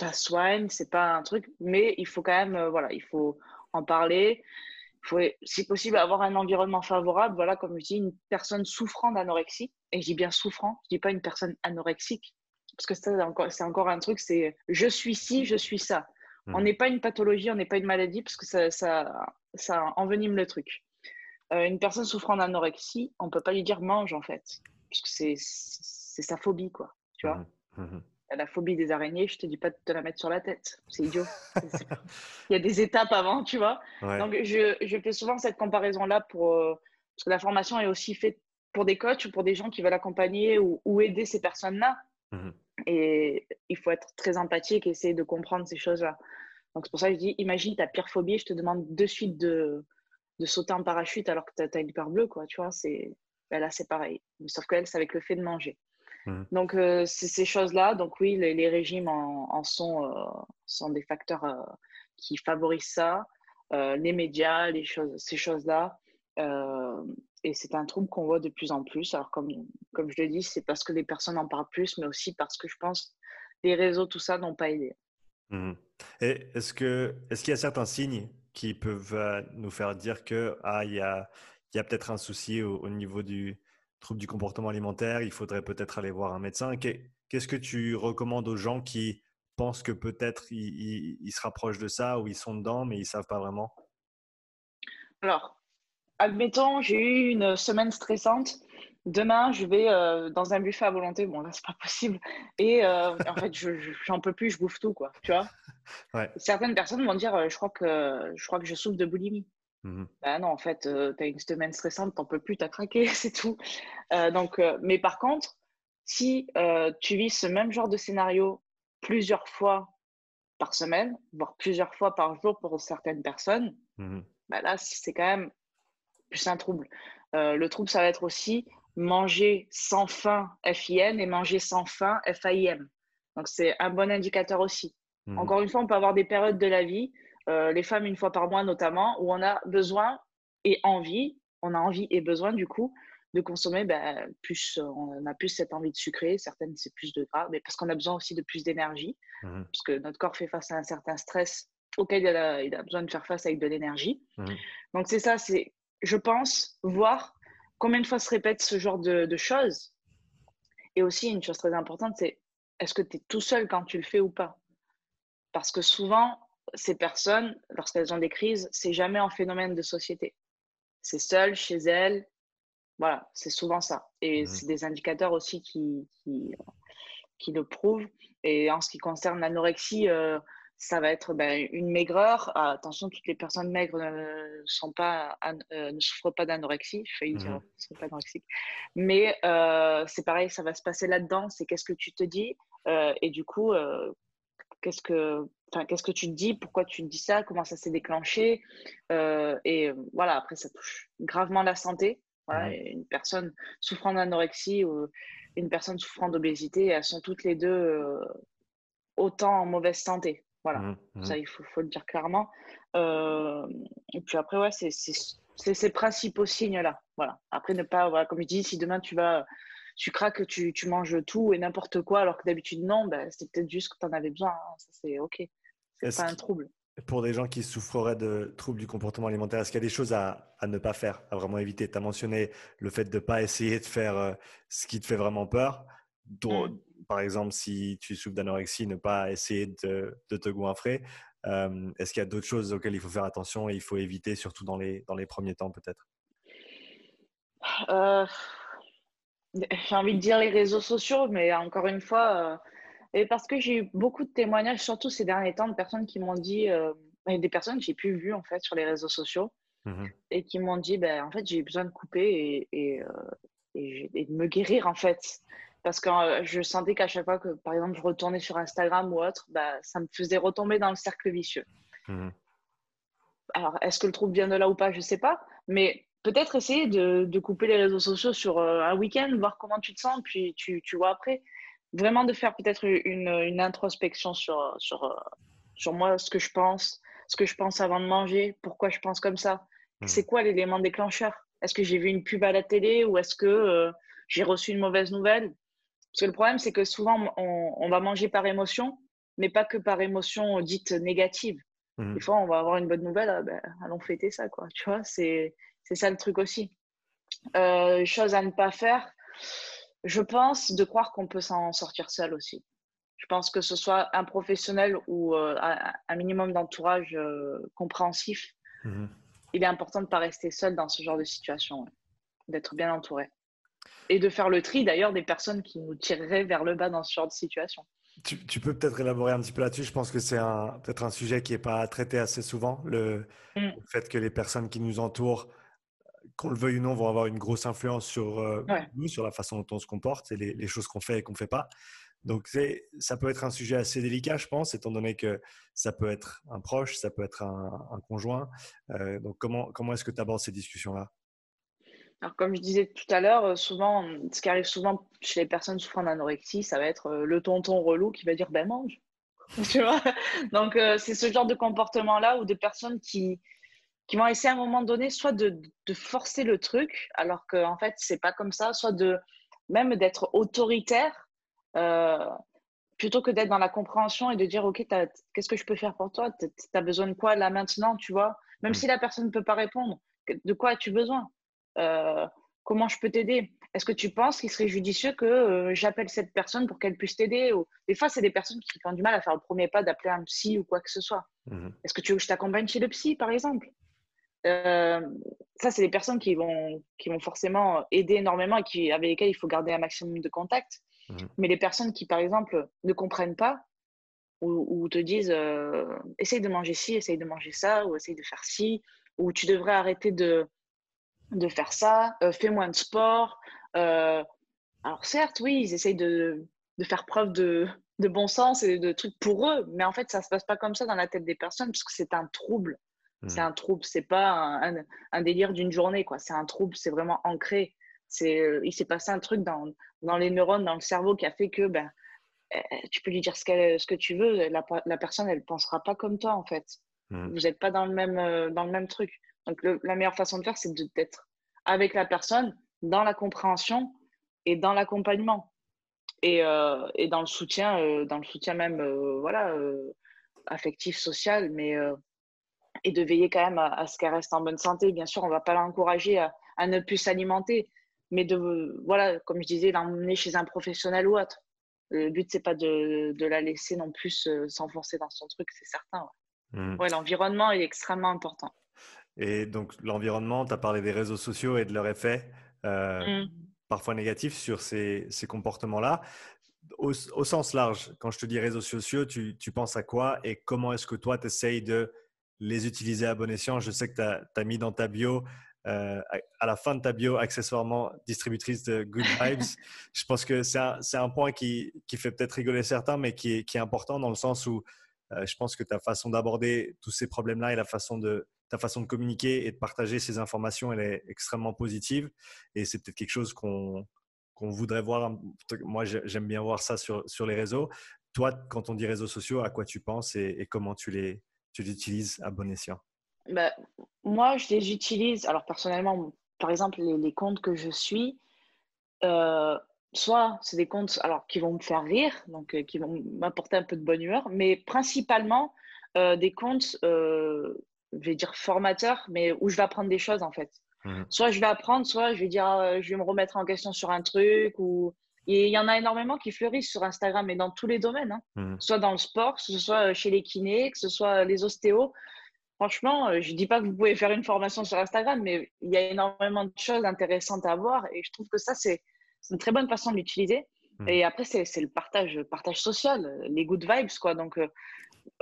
ça soigne, c'est pas un truc, mais il faut quand même, euh, voilà, il faut en parler. Il faut, si possible, avoir un environnement favorable. Voilà, comme je dis, une personne souffrant d'anorexie, et je dis bien souffrant, je dis pas une personne anorexique, parce que c'est encore, c'est encore un truc, c'est je suis ci, je suis ça. Mmh. On n'est pas une pathologie, on n'est pas une maladie, parce que ça, ça, ça envenime le truc. Euh, une personne souffrant d'anorexie, on peut pas lui dire mange en fait, parce que c'est, sa phobie, quoi. Tu vois. Mmh. Mmh la phobie des araignées, je te dis pas de te la mettre sur la tête. C'est idiot. [LAUGHS] Il y a des étapes avant, tu vois. Donc, je, je, fais souvent cette comparaison-là pour. Euh, parce que la formation est aussi faite pour des coachs ou pour des gens qui veulent accompagner ou, ou aider ces personnes-là. Mmh et il faut être très empathique et essayer de comprendre ces choses-là. Donc, c'est pour ça que je dis imagine ta pire phobie, je te demande de suite de, de sauter en parachute alors que tu as, une peur bleue, quoi. Tu vois, c'est. Ben là, c'est pareil. Sauf qu'elle, c'est avec le fait de manger. Mmh. Donc, euh, c'est ces choses-là. Donc, oui, les, régimes en, sont, euh, sont des facteurs euh, qui favorisent ça. les médias, les choses, ces choses-là. Et c'est un trouble qu'on voit de plus en plus. Alors, comme, comme je le dis, c'est parce que les personnes en parlent plus, mais aussi parce que je pense les réseaux, tout ça, n'ont pas aidé. Mmh. Et est-ce que est-ce qu'il y a certains signes qui peuvent nous faire dire que ah il y a y a peut-être un souci au niveau du troubles du comportement alimentaire, il faudrait peut-être aller voir un médecin. Qu'est-ce que tu recommandes aux gens qui pensent que peut-être ils, se rapprochent de ça ou ils sont dedans, mais ils ne savent pas vraiment? Alors, admettons, j'ai eu une semaine stressante. Demain, je vais euh, dans un buffet à volonté. Bon, là, c'est pas possible. Et euh, en fait, je j'en peux plus, je bouffe tout, quoi. Tu vois [LAUGHS] Certaines personnes vont dire, euh, je crois que je crois que je souffre de boulimie. Mmh bah non, en fait, tu as une semaine stressante, t'en peux plus, t'as craqué, [LAUGHS] c'est tout. Donc, mais par contre, si tu vis ce même genre de scénario plusieurs fois par semaine, voire plusieurs fois par jour pour certaines personnes, bah là, c'est quand même plus un trouble. le trouble, ça va être aussi manger sans faim, FIN, et manger sans faim, FAIM. Donc, c'est un bon indicateur aussi. Mmh Encore une fois, on peut avoir des périodes de la vie euh, les femmes une fois par mois notamment, où on a besoin et envie, on a envie et besoin du coup de consommer ben, plus, on a plus cette envie de sucrer, certaines c'est plus de gras, mais parce qu'on a besoin aussi de plus d'énergie, mmh parce que notre corps fait face à un certain stress auquel il a, il a besoin de faire face avec de l'énergie. Mmh Donc c'est ça, c'est, je pense, voir combien de fois se répète ce genre de, de choses. Et aussi, une chose très importante, c'est est-ce que tu es tout seul quand tu le fais ou pas? Parce que souvent, ces personnes, lorsqu'elles ont des crises, c'est jamais un phénomène de société. C'est seul, chez elles. Voilà, c'est souvent ça. Et mmh c'est des indicateurs aussi qui, qui, qui, le prouvent. Et en ce qui concerne l'anorexie, euh, ça va être ben, une maigreur. Ah, attention, toutes les personnes maigres ne, sont pas, euh, ne souffrent pas d'anorexie. Je failli dire, mmh. pas anorexiques. Mais euh, c'est pareil, ça va se passer là-dedans. C'est qu'est-ce que tu te dis euh, Et du coup, qu'est-ce que, qu'est-ce que tu te dis? Pourquoi tu te dis ça? Comment ça s'est déclenché? Et voilà, après, ça touche gravement la santé. Voilà, Une personne souffrant d'anorexie ou une personne souffrant d'obésité, elles sont toutes les deux autant en mauvaise santé. Voilà, mmh, mmh. ça, il faut, faut, le dire clairement. Euh, et puis après, ouais, c'est ces principaux signes-là. Voilà. Après, ne pas, voilà, comme je dis, si demain tu vas, tu craques, tu, tu manges tout et n'importe quoi, alors que d'habitude, non, ben, c'est peut-être juste que tu en avais besoin. Hein. Ça, c'est OK. C'est pas un trouble. Pour des gens qui souffreraient de troubles du comportement alimentaire, est-ce qu'il y a des choses à, à, ne pas faire, à vraiment éviter? Tu as mentionné le fait de ne pas essayer de faire euh, ce qui te fait vraiment peur. Mmh par exemple, si tu souffres d'anorexie, ne pas essayer de, te goinfrer. Euh, est-ce qu'il y a d'autres choses auxquelles il faut faire attention et il faut éviter, surtout dans les, dans les premiers temps peut-être? Euh, J'ai envie de dire les réseaux sociaux, mais encore une fois, euh, et parce que j'ai eu beaucoup de témoignages, surtout ces derniers temps, de personnes qui m'ont dit, des personnes que j'ai pu vu en fait sur les réseaux sociaux, mmh et qui m'ont dit, ben, en fait, j'ai besoin de couper et, et, de me guérir en fait parce que euh, je sentais qu'à chaque fois que, par exemple, je retournais sur Instagram ou autre, bah, ça me faisait retomber dans le cercle vicieux. Mmh. Alors, est-ce que le trouble vient de là ou pas Je ne sais pas. Mais peut-être essayer de, de, couper les réseaux sociaux sur euh, un week-end, voir comment tu te sens, puis tu, tu vois après. Vraiment de faire peut-être une, une, introspection sur, sur, euh, sur moi, ce que je pense, ce que je pense avant de manger, pourquoi je pense comme ça. Mmh. C'est quoi l'élément déclencheur? Est-ce que j'ai vu une pub à la télé ou est-ce que j'ai reçu une mauvaise nouvelle? Parce que le problème, c'est que souvent, on, va manger par émotion, mais pas que par émotion dite négative. Mmh. Des fois, on va avoir une bonne nouvelle, ah ben, allons fêter ça, quoi. Tu vois, c'est ça le truc aussi. Euh, chose à ne pas faire, je pense de croire qu'on peut s'en sortir seul aussi. Je pense que ce soit un professionnel ou euh, un minimum d'entourage euh, compréhensif, mmh. il est important de ne pas rester seul dans ce genre de situation, d'être bien entouré et de faire le tri d'ailleurs des personnes qui nous tireraient vers le bas dans ce genre de situation. Tu, peux peut-être élaborer un petit peu là-dessus. Je pense que c'est peut-être un sujet qui n'est pas traité assez souvent. Le, mm. fait que les personnes qui nous entourent, qu'on le veuille ou non, vont avoir une grosse influence sur euh, nous, sur la façon dont on se comporte et les, choses qu'on fait et qu'on ne fait pas. Donc, ça peut être un sujet assez délicat, je pense, étant donné que ça peut être un proche, ça peut être un, conjoint. Euh, donc, comment, comment est-ce que tu abordes ces discussions-là? Alors, comme je disais tout à l'heure, euh, souvent, ce qui arrive souvent chez les personnes souffrant d'anorexie, ça va être euh, le tonton relou qui va dire ben mange. [LAUGHS] tu vois? Donc, euh, c'est ce genre de comportement-là ou de personnes qui, qui vont essayer à un moment donné soit de, de forcer le truc, alors qu'en en fait, c'est pas comme ça, soit de même d'être autoritaire. plutôt que d'être dans la compréhension et de dire ok qu'est-ce que je peux faire pour toi? Tu as besoin de quoi là maintenant? Tu vois? Même mmh. si la personne ne peut pas répondre de quoi as-tu besoin? Comment je peux t'aider? Est-ce que tu penses qu'il serait judicieux que euh, j'appelle cette personne pour qu'elle puisse t'aider? Des fois, c'est des personnes qui ont du mal à faire le premier pas d'appeler un psy ou quoi que ce soit. Mmh Est-ce que tu veux que je t'accompagne chez le psy, par exemple? Euh, ça, c'est des personnes qui vont, qui vont forcément aider énormément et qui, avec lesquelles il faut garder un maximum de contact. Mmh Mais les personnes qui, par exemple, ne comprennent pas ou, te disent essaye de manger ci, essaye de manger ça, ou essaye de faire ci, ou tu devrais arrêter de, de faire ça, euh, fais moins de sport. Euh, alors certes, oui, ils essayent de, faire preuve de, bon sens et de trucs pour eux, mais en fait, ça se passe pas comme ça dans la tête des personnes, puisque c'est un trouble. C'est mmh. un trouble, c'est pas un, délire d'une journée, quoi. C'est un trouble, c'est vraiment ancré. C'est, euh, il s'est passé un truc dans, dans, les neurones, dans le cerveau, qui a fait que, ben, eh, tu peux lui dire ce, ce que tu veux, la, la, personne, elle pensera pas comme toi, en fait. Mmh. Vous n'êtes pas dans le même, dans le même truc. Donc, la meilleure façon de faire, c'est d'être avec la personne dans la compréhension et dans l'accompagnement. Et, euh, et, dans le soutien, euh, dans le soutien même euh, voilà, affectif, social, mais et de veiller quand même à, ce qu'elle reste en bonne santé. Bien sûr, on ne va pas l'encourager à, à, ne plus s'alimenter, mais de, voilà, comme je disais, l'emmener chez un professionnel ou autre. Le but, c'est pas de, de, la laisser non plus s'enfoncer dans son truc, c'est certain. Ouais. Mmh. ouais L'environnement est extrêmement important. Et donc, l'environnement, tu as parlé des réseaux sociaux et de leur effet, euh, mmh. parfois négatif, sur ces, ces comportements-là. au, sens large, quand je te dis réseaux sociaux, tu, tu penses à quoi et comment est-ce que toi, tu essayes de les utiliser à bon escient? Je sais que tu as, mis dans ta bio, euh, à la fin de ta bio, accessoirement distributrice de Good [LAUGHS] Vibes. je pense que c'est un, un, point qui, qui fait peut-être rigoler certains, mais qui est, qui est, important dans le sens où euh, je pense que ta façon d'aborder tous ces problèmes-là et la façon de, ta façon de communiquer et de partager ces informations, elle est extrêmement positive. Et c'est peut-être quelque chose qu'on voudrait voir. Moi, j'aime bien voir ça sur, sur les réseaux. Toi, quand on dit réseaux sociaux, à quoi tu penses et, comment tu les, tu utilises à bon escient? Bah, Moi, je les utilise. Alors, personnellement, par exemple, les, comptes que je suis, euh, soit c'est des comptes alors, qui vont me faire rire, donc euh, qui vont m'apporter un peu de bonne humeur, mais principalement euh, des comptes, je vais dire formateurs, mais où je vais apprendre des choses en fait. Mhm. Soit je vais apprendre, soit je vais dire, euh, je vais me remettre en question sur un truc. Ou... Et il y en a énormément qui fleurissent sur Instagram, mais dans tous les domaines. Hein. Mhm. Soit dans le sport, que ce soit euh, chez les kinés, que ce soit les ostéos. Franchement, euh, je ne dis pas que vous pouvez faire une formation sur Instagram, mais il y a énormément de choses intéressantes à voir. Et je trouve que ça, c'est une très bonne façon de l'utiliser. Mhm. Et après, c'est le partage, partage social, les good vibes. Quoi. Donc,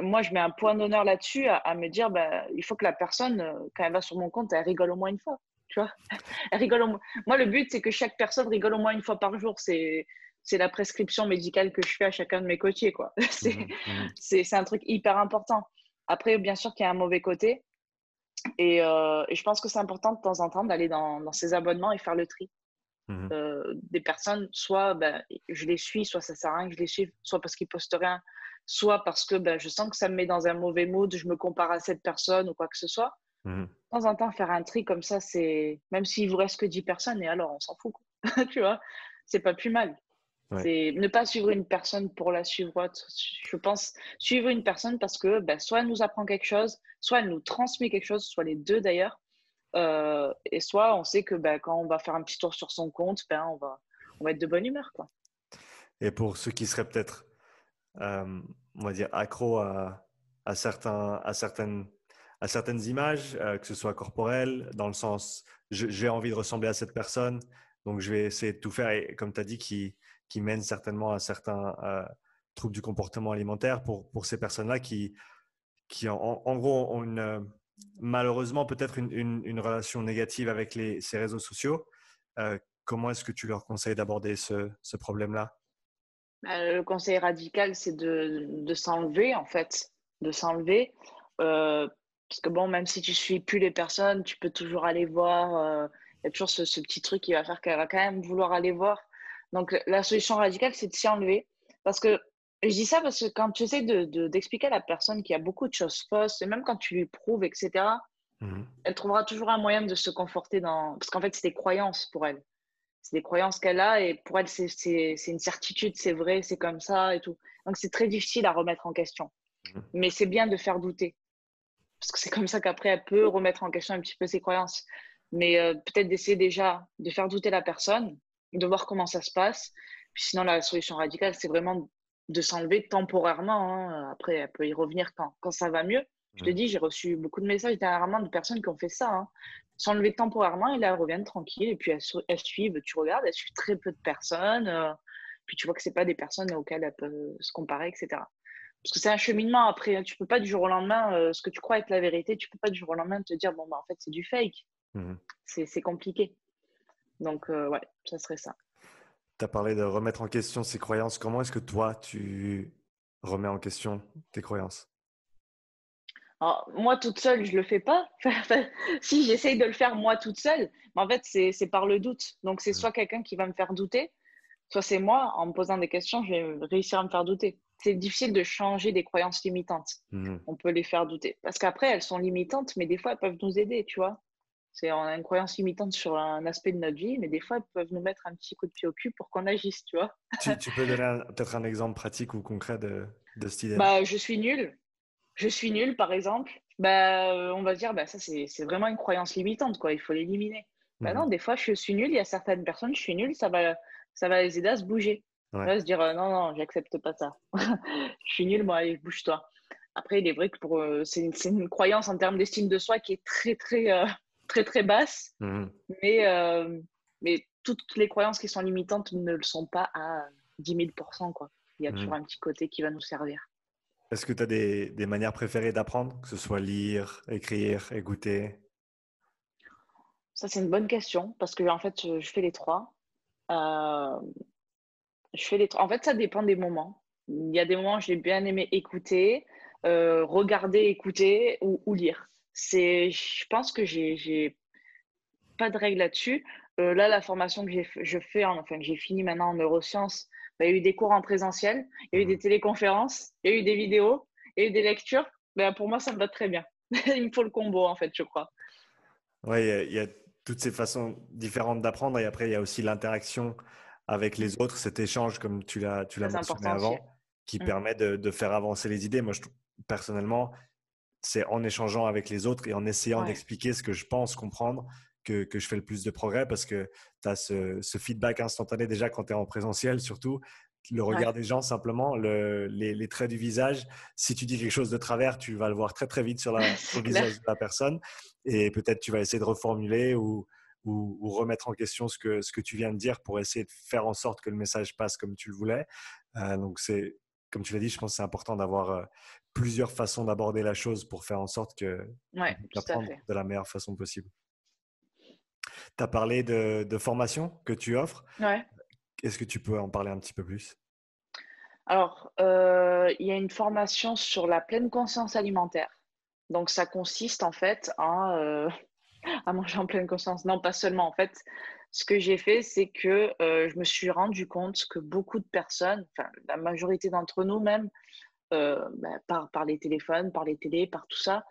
moi, je mets un point d'honneur là-dessus à, me dire, bah, il faut que la personne, quand elle va sur mon compte, elle rigole au moins une fois tu vois. [LAUGHS] rigole Moi, le but, c'est que chaque personne rigole au moins une fois par jour. C'est c'est la prescription médicale que je fais à chacun de mes coachés. Quoi. [LAUGHS] C'est, un truc hyper important. Après, bien sûr qu'il y a un mauvais côté. Et, euh, je pense que c'est important de temps en temps d'aller dans, dans ces abonnements et faire le tri. Mhm. Euh, des personnes, soit ben, je les suis, soit ça sert à rien que je les suive, soit parce qu'ils postent rien, soit parce que ben, je sens que ça me met dans un mauvais mood, je me compare à cette personne ou quoi que ce soit. Mmh. De temps en temps, faire un tri comme ça, c'est même s'il vous reste que 10 personnes, et alors on s'en fout, [LAUGHS] tu vois, c'est pas plus mal. C'est ne pas suivre une personne pour la suivre. Je pense suivre une personne parce que ben, soit elle nous apprend quelque chose, soit elle nous transmet quelque chose, soit les deux d'ailleurs. Euh, et soit on sait que ben, quand on va faire un petit tour sur son compte, ben, on, va, être de bonne humeur. Et pour ceux qui seraient peut-être, euh, on va dire, accro à, certains, à certaines à certaines images, euh, que ce soit corporelles, dans le sens j'ai envie de ressembler à cette personne, donc je vais essayer de tout faire, et comme tu as dit, qui, qui mène certainement à certains euh, troubles du comportement alimentaire pour, ces personnes-là qui, en, gros, ont une, malheureusement peut-être une, relation négative avec ces réseaux sociaux. comment est-ce que tu leur conseilles d'aborder ce, ce problème-là? Bah, Le conseil radical, c'est de, s'enlever, en fait, de s'enlever. Euh, parce que bon, même si tu suis plus les personnes, tu peux toujours aller voir. Euh, il y a toujours ce, petit truc qui va faire qu'elle va quand même vouloir aller voir. Donc la solution radicale, c'est de s'y enlever. Parce que je dis ça parce que quand tu essaies d'expliquer de, à la personne qu'il y a beaucoup de choses fausses, et même quand tu lui prouves, etc., mhm. elle trouvera toujours un moyen de se conforter dans. Parce qu'en fait, c'est des croyances pour elle. C'est des croyances qu'elle a et pour elle, c'est une certitude, c'est vrai, c'est comme ça et tout. Donc c'est très difficile à remettre en question. Mhm. Mais c'est bien de faire douter parce que c'est comme ça qu'après, elle peut remettre en question un petit peu ses croyances. Mais euh, peut-être d'essayer déjà de faire douter la personne, de voir comment ça se passe. Puis sinon, la solution radicale, c'est vraiment de s'enlever temporairement. Hein. Après, elle peut y revenir quand, quand ça va mieux. Je te dis, j'ai reçu beaucoup de messages dernièrement de personnes qui ont fait ça. Hein. S'enlever temporairement et là, elles reviennent tranquilles. Et puis, elles, suivent, tu regardes, elles suivent très peu de personnes. Euh, puis, tu vois que ce pas des personnes auxquelles elles peuvent se comparer, etc. Parce que c'est un cheminement après. Hein. Tu peux pas du jour au lendemain, euh, ce que tu crois être la vérité, tu peux pas du jour au lendemain te dire, bon, bah, en fait, c'est du fake. Mmh c'est compliqué. Donc, euh, ouais, ça serait ça. Tu as parlé de remettre en question ses croyances. Comment est-ce que toi, tu remets en question tes croyances? Alors, moi, toute seule, je le fais pas. [LAUGHS] si j'essaye de le faire moi toute seule, mais en fait, c'est par le doute. Donc, c'est mmh. soit quelqu'un qui va me faire douter, soit c'est moi, en me posant des questions, je vais réussir à me faire douter c'est difficile de changer des croyances limitantes. Mmh. On peut les faire douter. Parce qu'après, elles sont limitantes, mais des fois, elles peuvent nous aider, tu vois. C'est, on a une croyance limitante sur un aspect de notre vie, mais des fois, elles peuvent nous mettre un petit coup de pied au cul pour qu'on agisse, tu vois. [LAUGHS] tu, peux donner peut-être un exemple pratique ou concret de, de cette idée bah, Je suis nulle. Je suis nulle, par exemple. Bah, euh, on va dire, bah, ça, c'est, vraiment une croyance limitante, quoi. Il faut l'éliminer. Bah, mmh. non, des fois, je suis nulle. Il y a certaines personnes, je suis nulle, ça va, ça va les aider à se bouger. Ouais. se dire euh, non, non, j'accepte pas ça. [LAUGHS] je suis nul, moi, allez, bouge-toi. Après, il est vrai que pour, euh, c'est, une, une, croyance en termes d'estime de soi qui est très, très, euh, très, très basse. Mmh mais, mais toutes les croyances qui sont limitantes ne le sont pas à 10 000 quoi. Il y a toujours Mhm. un petit côté qui va nous servir. Est-ce que tu as des, des manières préférées d'apprendre, que ce soit lire, écrire, écouter? Ça, c'est une bonne question parce que en fait, je, je fais les trois. Euh, je fais les trois. En fait, ça dépend des moments. Il y a des moments où j'ai bien aimé écouter, euh, regarder, écouter ou, ou lire. C'est, je pense que j'ai, pas de règle là-dessus. Euh, là, la formation que je fais, en- enfin que j'ai fini maintenant en neurosciences, bah, il y a eu des cours en présentiel, il y a eu Mhm. des téléconférences, il y a eu des vidéos, il y a eu des lectures. Ben, pour moi, ça me va très bien. [LAUGHS] Il me faut le combo, en fait, je crois. Oui, il y a- toutes ces façons différentes d'apprendre et après, il y a aussi l'interaction avec les autres, cet échange, comme tu l'as tu l'as Très mentionné avant, aussi. qui Mm. permet de, de faire avancer les idées. Moi, je personnellement, c'est en échangeant avec les autres et en essayant Ouais. d'expliquer ce que je pense comprendre que, que je fais le plus de progrès parce que tu as ce, ce feedback instantané déjà quand tu es en présentiel, surtout le regard des gens simplement, le- les, les traits du visage. Si tu dis quelque chose de travers, tu vas le voir très très vite sur, la, [LAUGHS] sur le visage de la personne et peut-être tu vas essayer de reformuler ou, ou, ou remettre en question ce que, ce que tu viens de dire pour essayer de faire en sorte que le message passe comme tu le voulais. Euh, donc c'est, comme tu l'as dit, je pense que c'est important d'avoir euh, plusieurs façons d'aborder la chose pour faire en sorte que Ouais, apprendre de la meilleure façon possible. Tu as parlé de, de formation que tu offres. Ouais. Est-ce que tu peux en parler un petit peu plus? Alors, euh, il y a une formation sur la pleine conscience alimentaire. Donc, ça consiste en fait à, euh, [LAUGHS] à manger en pleine conscience. Non, pas seulement. En fait, ce que j'ai fait, c'est que euh, je me suis rendu compte que beaucoup de personnes, enfin, la majorité d'entre nous même, euh, bah, par, par les téléphones, par les télés, par tout ça,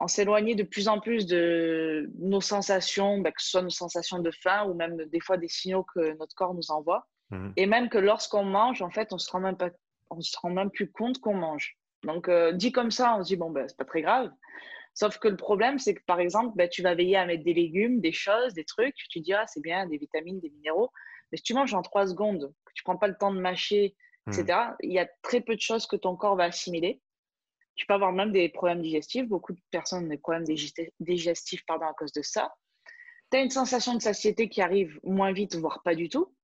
on s'éloignait de plus en plus de nos sensations, bah, que ce soit nos sensations de faim ou même des fois des signaux que notre corps nous envoie. Mhm. Et même que lorsqu'on mange, en fait, on se rend même pas, on se rend même plus compte qu'on mange. Donc, euh, dit comme ça, on se dit, bon, ben, c'est pas très grave. Sauf que le problème, c'est que par exemple, ben, tu vas veiller à mettre des légumes, des choses, des trucs. Tu dis, ah, c'est bien, des vitamines, des minéraux. Mais si tu manges en trois secondes, que tu prends pas le temps de mâcher, etc., il y a très peu de choses que ton corps va assimiler. Tu peux avoir même des problèmes digestifs. Beaucoup de personnes ont des problèmes digesti- digestifs pardon, à cause de ça. Tu as une sensation de satiété qui arrive moins vite, voire pas du tout.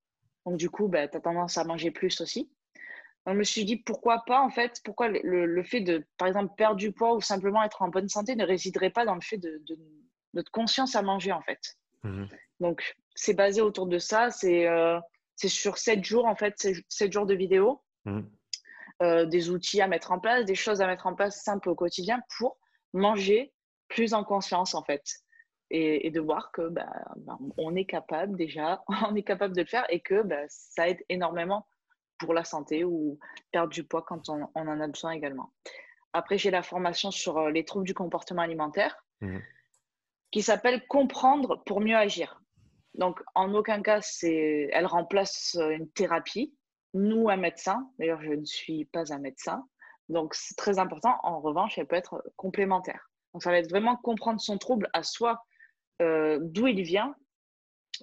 Donc, du coup, ben, tu as tendance à manger plus aussi. Donc, je me suis dit, pourquoi pas, en fait, pourquoi le, le- fait de, par exemple, perdre du poids ou simplement être en bonne santé ne résiderait pas dans le fait de, de notre conscience à manger, en fait. Mhm. Donc, c'est basé autour de ça. C'est euh, sur sept jours, en fait, c'est sept jours de vidéo, Mhm. euh, des outils à mettre en place, des choses à mettre en place simples au quotidien pour manger plus en conscience, en fait. Et, et de voir que bah, bah, on est capable déjà, [LAUGHS] on est capable de le faire et que bah, ça aide énormément pour la santé ou perdre du poids quand on, on en a besoin également. Après, j'ai la formation sur euh, les troubles du comportement alimentaire Mhm. qui s'appelle Comprendre pour mieux agir. Donc, en aucun cas, elle remplace euh, une thérapie, nous un médecin. D'ailleurs, je ne suis pas un médecin. Donc, c'est très important. En revanche, elle peut être complémentaire. Donc, ça va être vraiment comprendre son trouble à soi, euh, d'où il vient,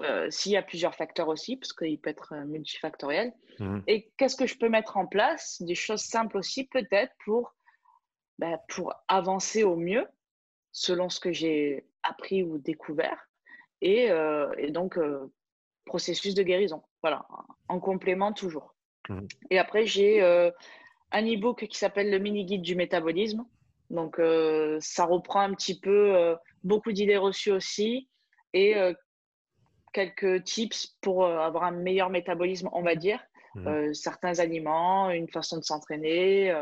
euh, s'il y a plusieurs facteurs aussi, parce qu'il peut être euh, multifactoriel. Mhm. Et qu'est-ce que je peux mettre en place? Des choses simples aussi, peut-être, pour, bah, pour avancer au mieux, selon ce que j'ai appris ou découvert. Et, euh, et donc, euh, processus de guérison. Voilà, en complément toujours. Mhm. Et après, j'ai un e-book qui s'appelle Le mini-guide du métabolisme. Donc, ça reprend un petit peu beaucoup d'idées reçues aussi et quelques tips pour euh, avoir un meilleur métabolisme, on va dire. Mhm. Euh, certains aliments, une façon de s'entraîner,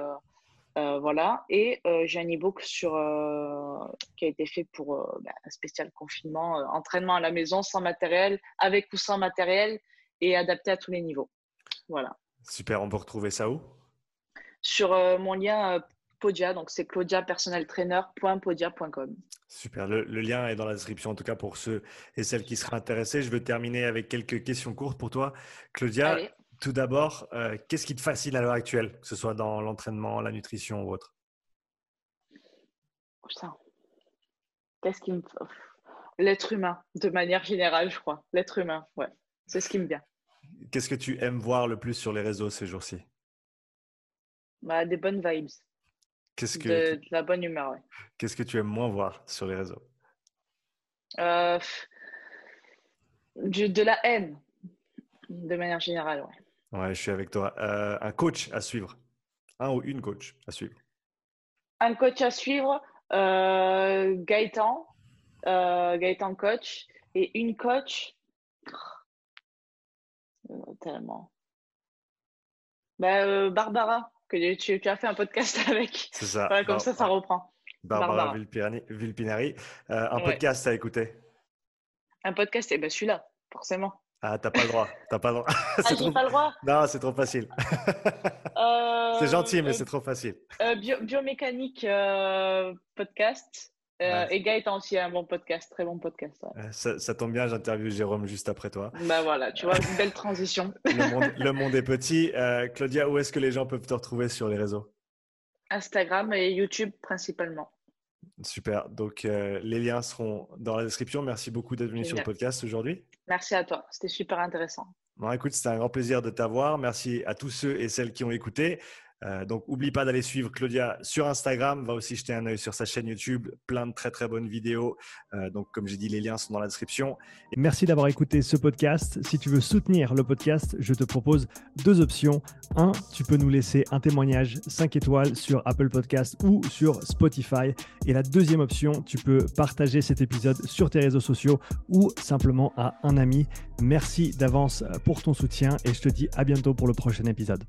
euh, voilà. Et euh, j'ai un e-book sur, euh, qui a été fait pour bah, un spécial confinement, entraînement à la maison, sans matériel, avec ou sans matériel, et adapté à tous les niveaux. Voilà. Super, on peut retrouver ça où? Sur mon lien Podia, donc c'est claudiapersonneltrainer.podia.com. Super, le, le lien est dans la description en tout cas pour ceux et celles qui seraient intéressés. Je vais terminer avec quelques questions courtes pour toi. Claudia, Allez. tout d'abord, euh, qu'est-ce qui te fascine à l'heure actuelle, que ce soit dans l'entraînement, la nutrition ou autre? Putain. Qu'est-ce qui me. L'être humain, de manière générale, je crois. L'être humain, ouais. C'est ce qui me vient. Qu'est-ce que tu aimes voir le plus sur les réseaux ces jours-ci? Bah, des bonnes vibes, Qu'est-ce que, de, de la bonne humeur, ouais. qu'est-ce que tu aimes moins voir sur les réseaux? Euh, du- de la haine, de manière générale, ouais. Ouais, je suis avec toi. Euh, un coach à suivre. Un ou une coach à suivre. Un coach à suivre, euh, Gaëtan, Gaëtan coach, et une coach. Tellement. Bah, Barbara, que tu, as fait un podcast [LAUGHS] avec. C'est ça. comme ça, ça reprend. Barbara, Villepinari. un podcast à écouter. Un podcast, et eh ben celui-là, forcément. Ah, t'as pas le droit. T'as pas le droit. [LAUGHS] ah, j'ai pas le droit. Non, c'est trop facile. Euh, [LAUGHS] c'est gentil, mais euh, c'est trop facile. Euh, biomécanique podcast. Et Gaëtan aussi a un bon podcast, très bon podcast. Ça, tombe bien, j'interviewe Jérôme juste après toi. Bah voilà, tu vois, une belle transition. [LAUGHS] le, monde, est petit. Claudia, où est-ce que les gens peuvent te retrouver sur les réseaux? Instagram et YouTube principalement. Super. Donc, les liens seront dans la description. Merci beaucoup d'être venu sur le podcast aujourd'hui. Merci à toi. C'était super intéressant. Bon, écoute, c'était un grand plaisir de t'avoir. Merci à tous ceux et celles qui ont écouté. Euh, donc, oublie pas d'aller suivre Claudia sur Instagram. Va aussi jeter un œil sur sa chaîne YouTube. Plein de très, très bonnes vidéos. Euh, donc, comme j'ai dit, les liens sont dans la description. merci d'avoir écouté ce podcast. Si tu veux soutenir le podcast, je te propose deux options. Un, tu peux nous laisser un témoignage 5 étoiles sur Apple Podcast ou sur Spotify. Et la deuxième option, tu peux partager cet épisode sur tes réseaux sociaux ou simplement à un ami. Merci d'avance pour ton soutien et je te dis à bientôt pour le prochain épisode.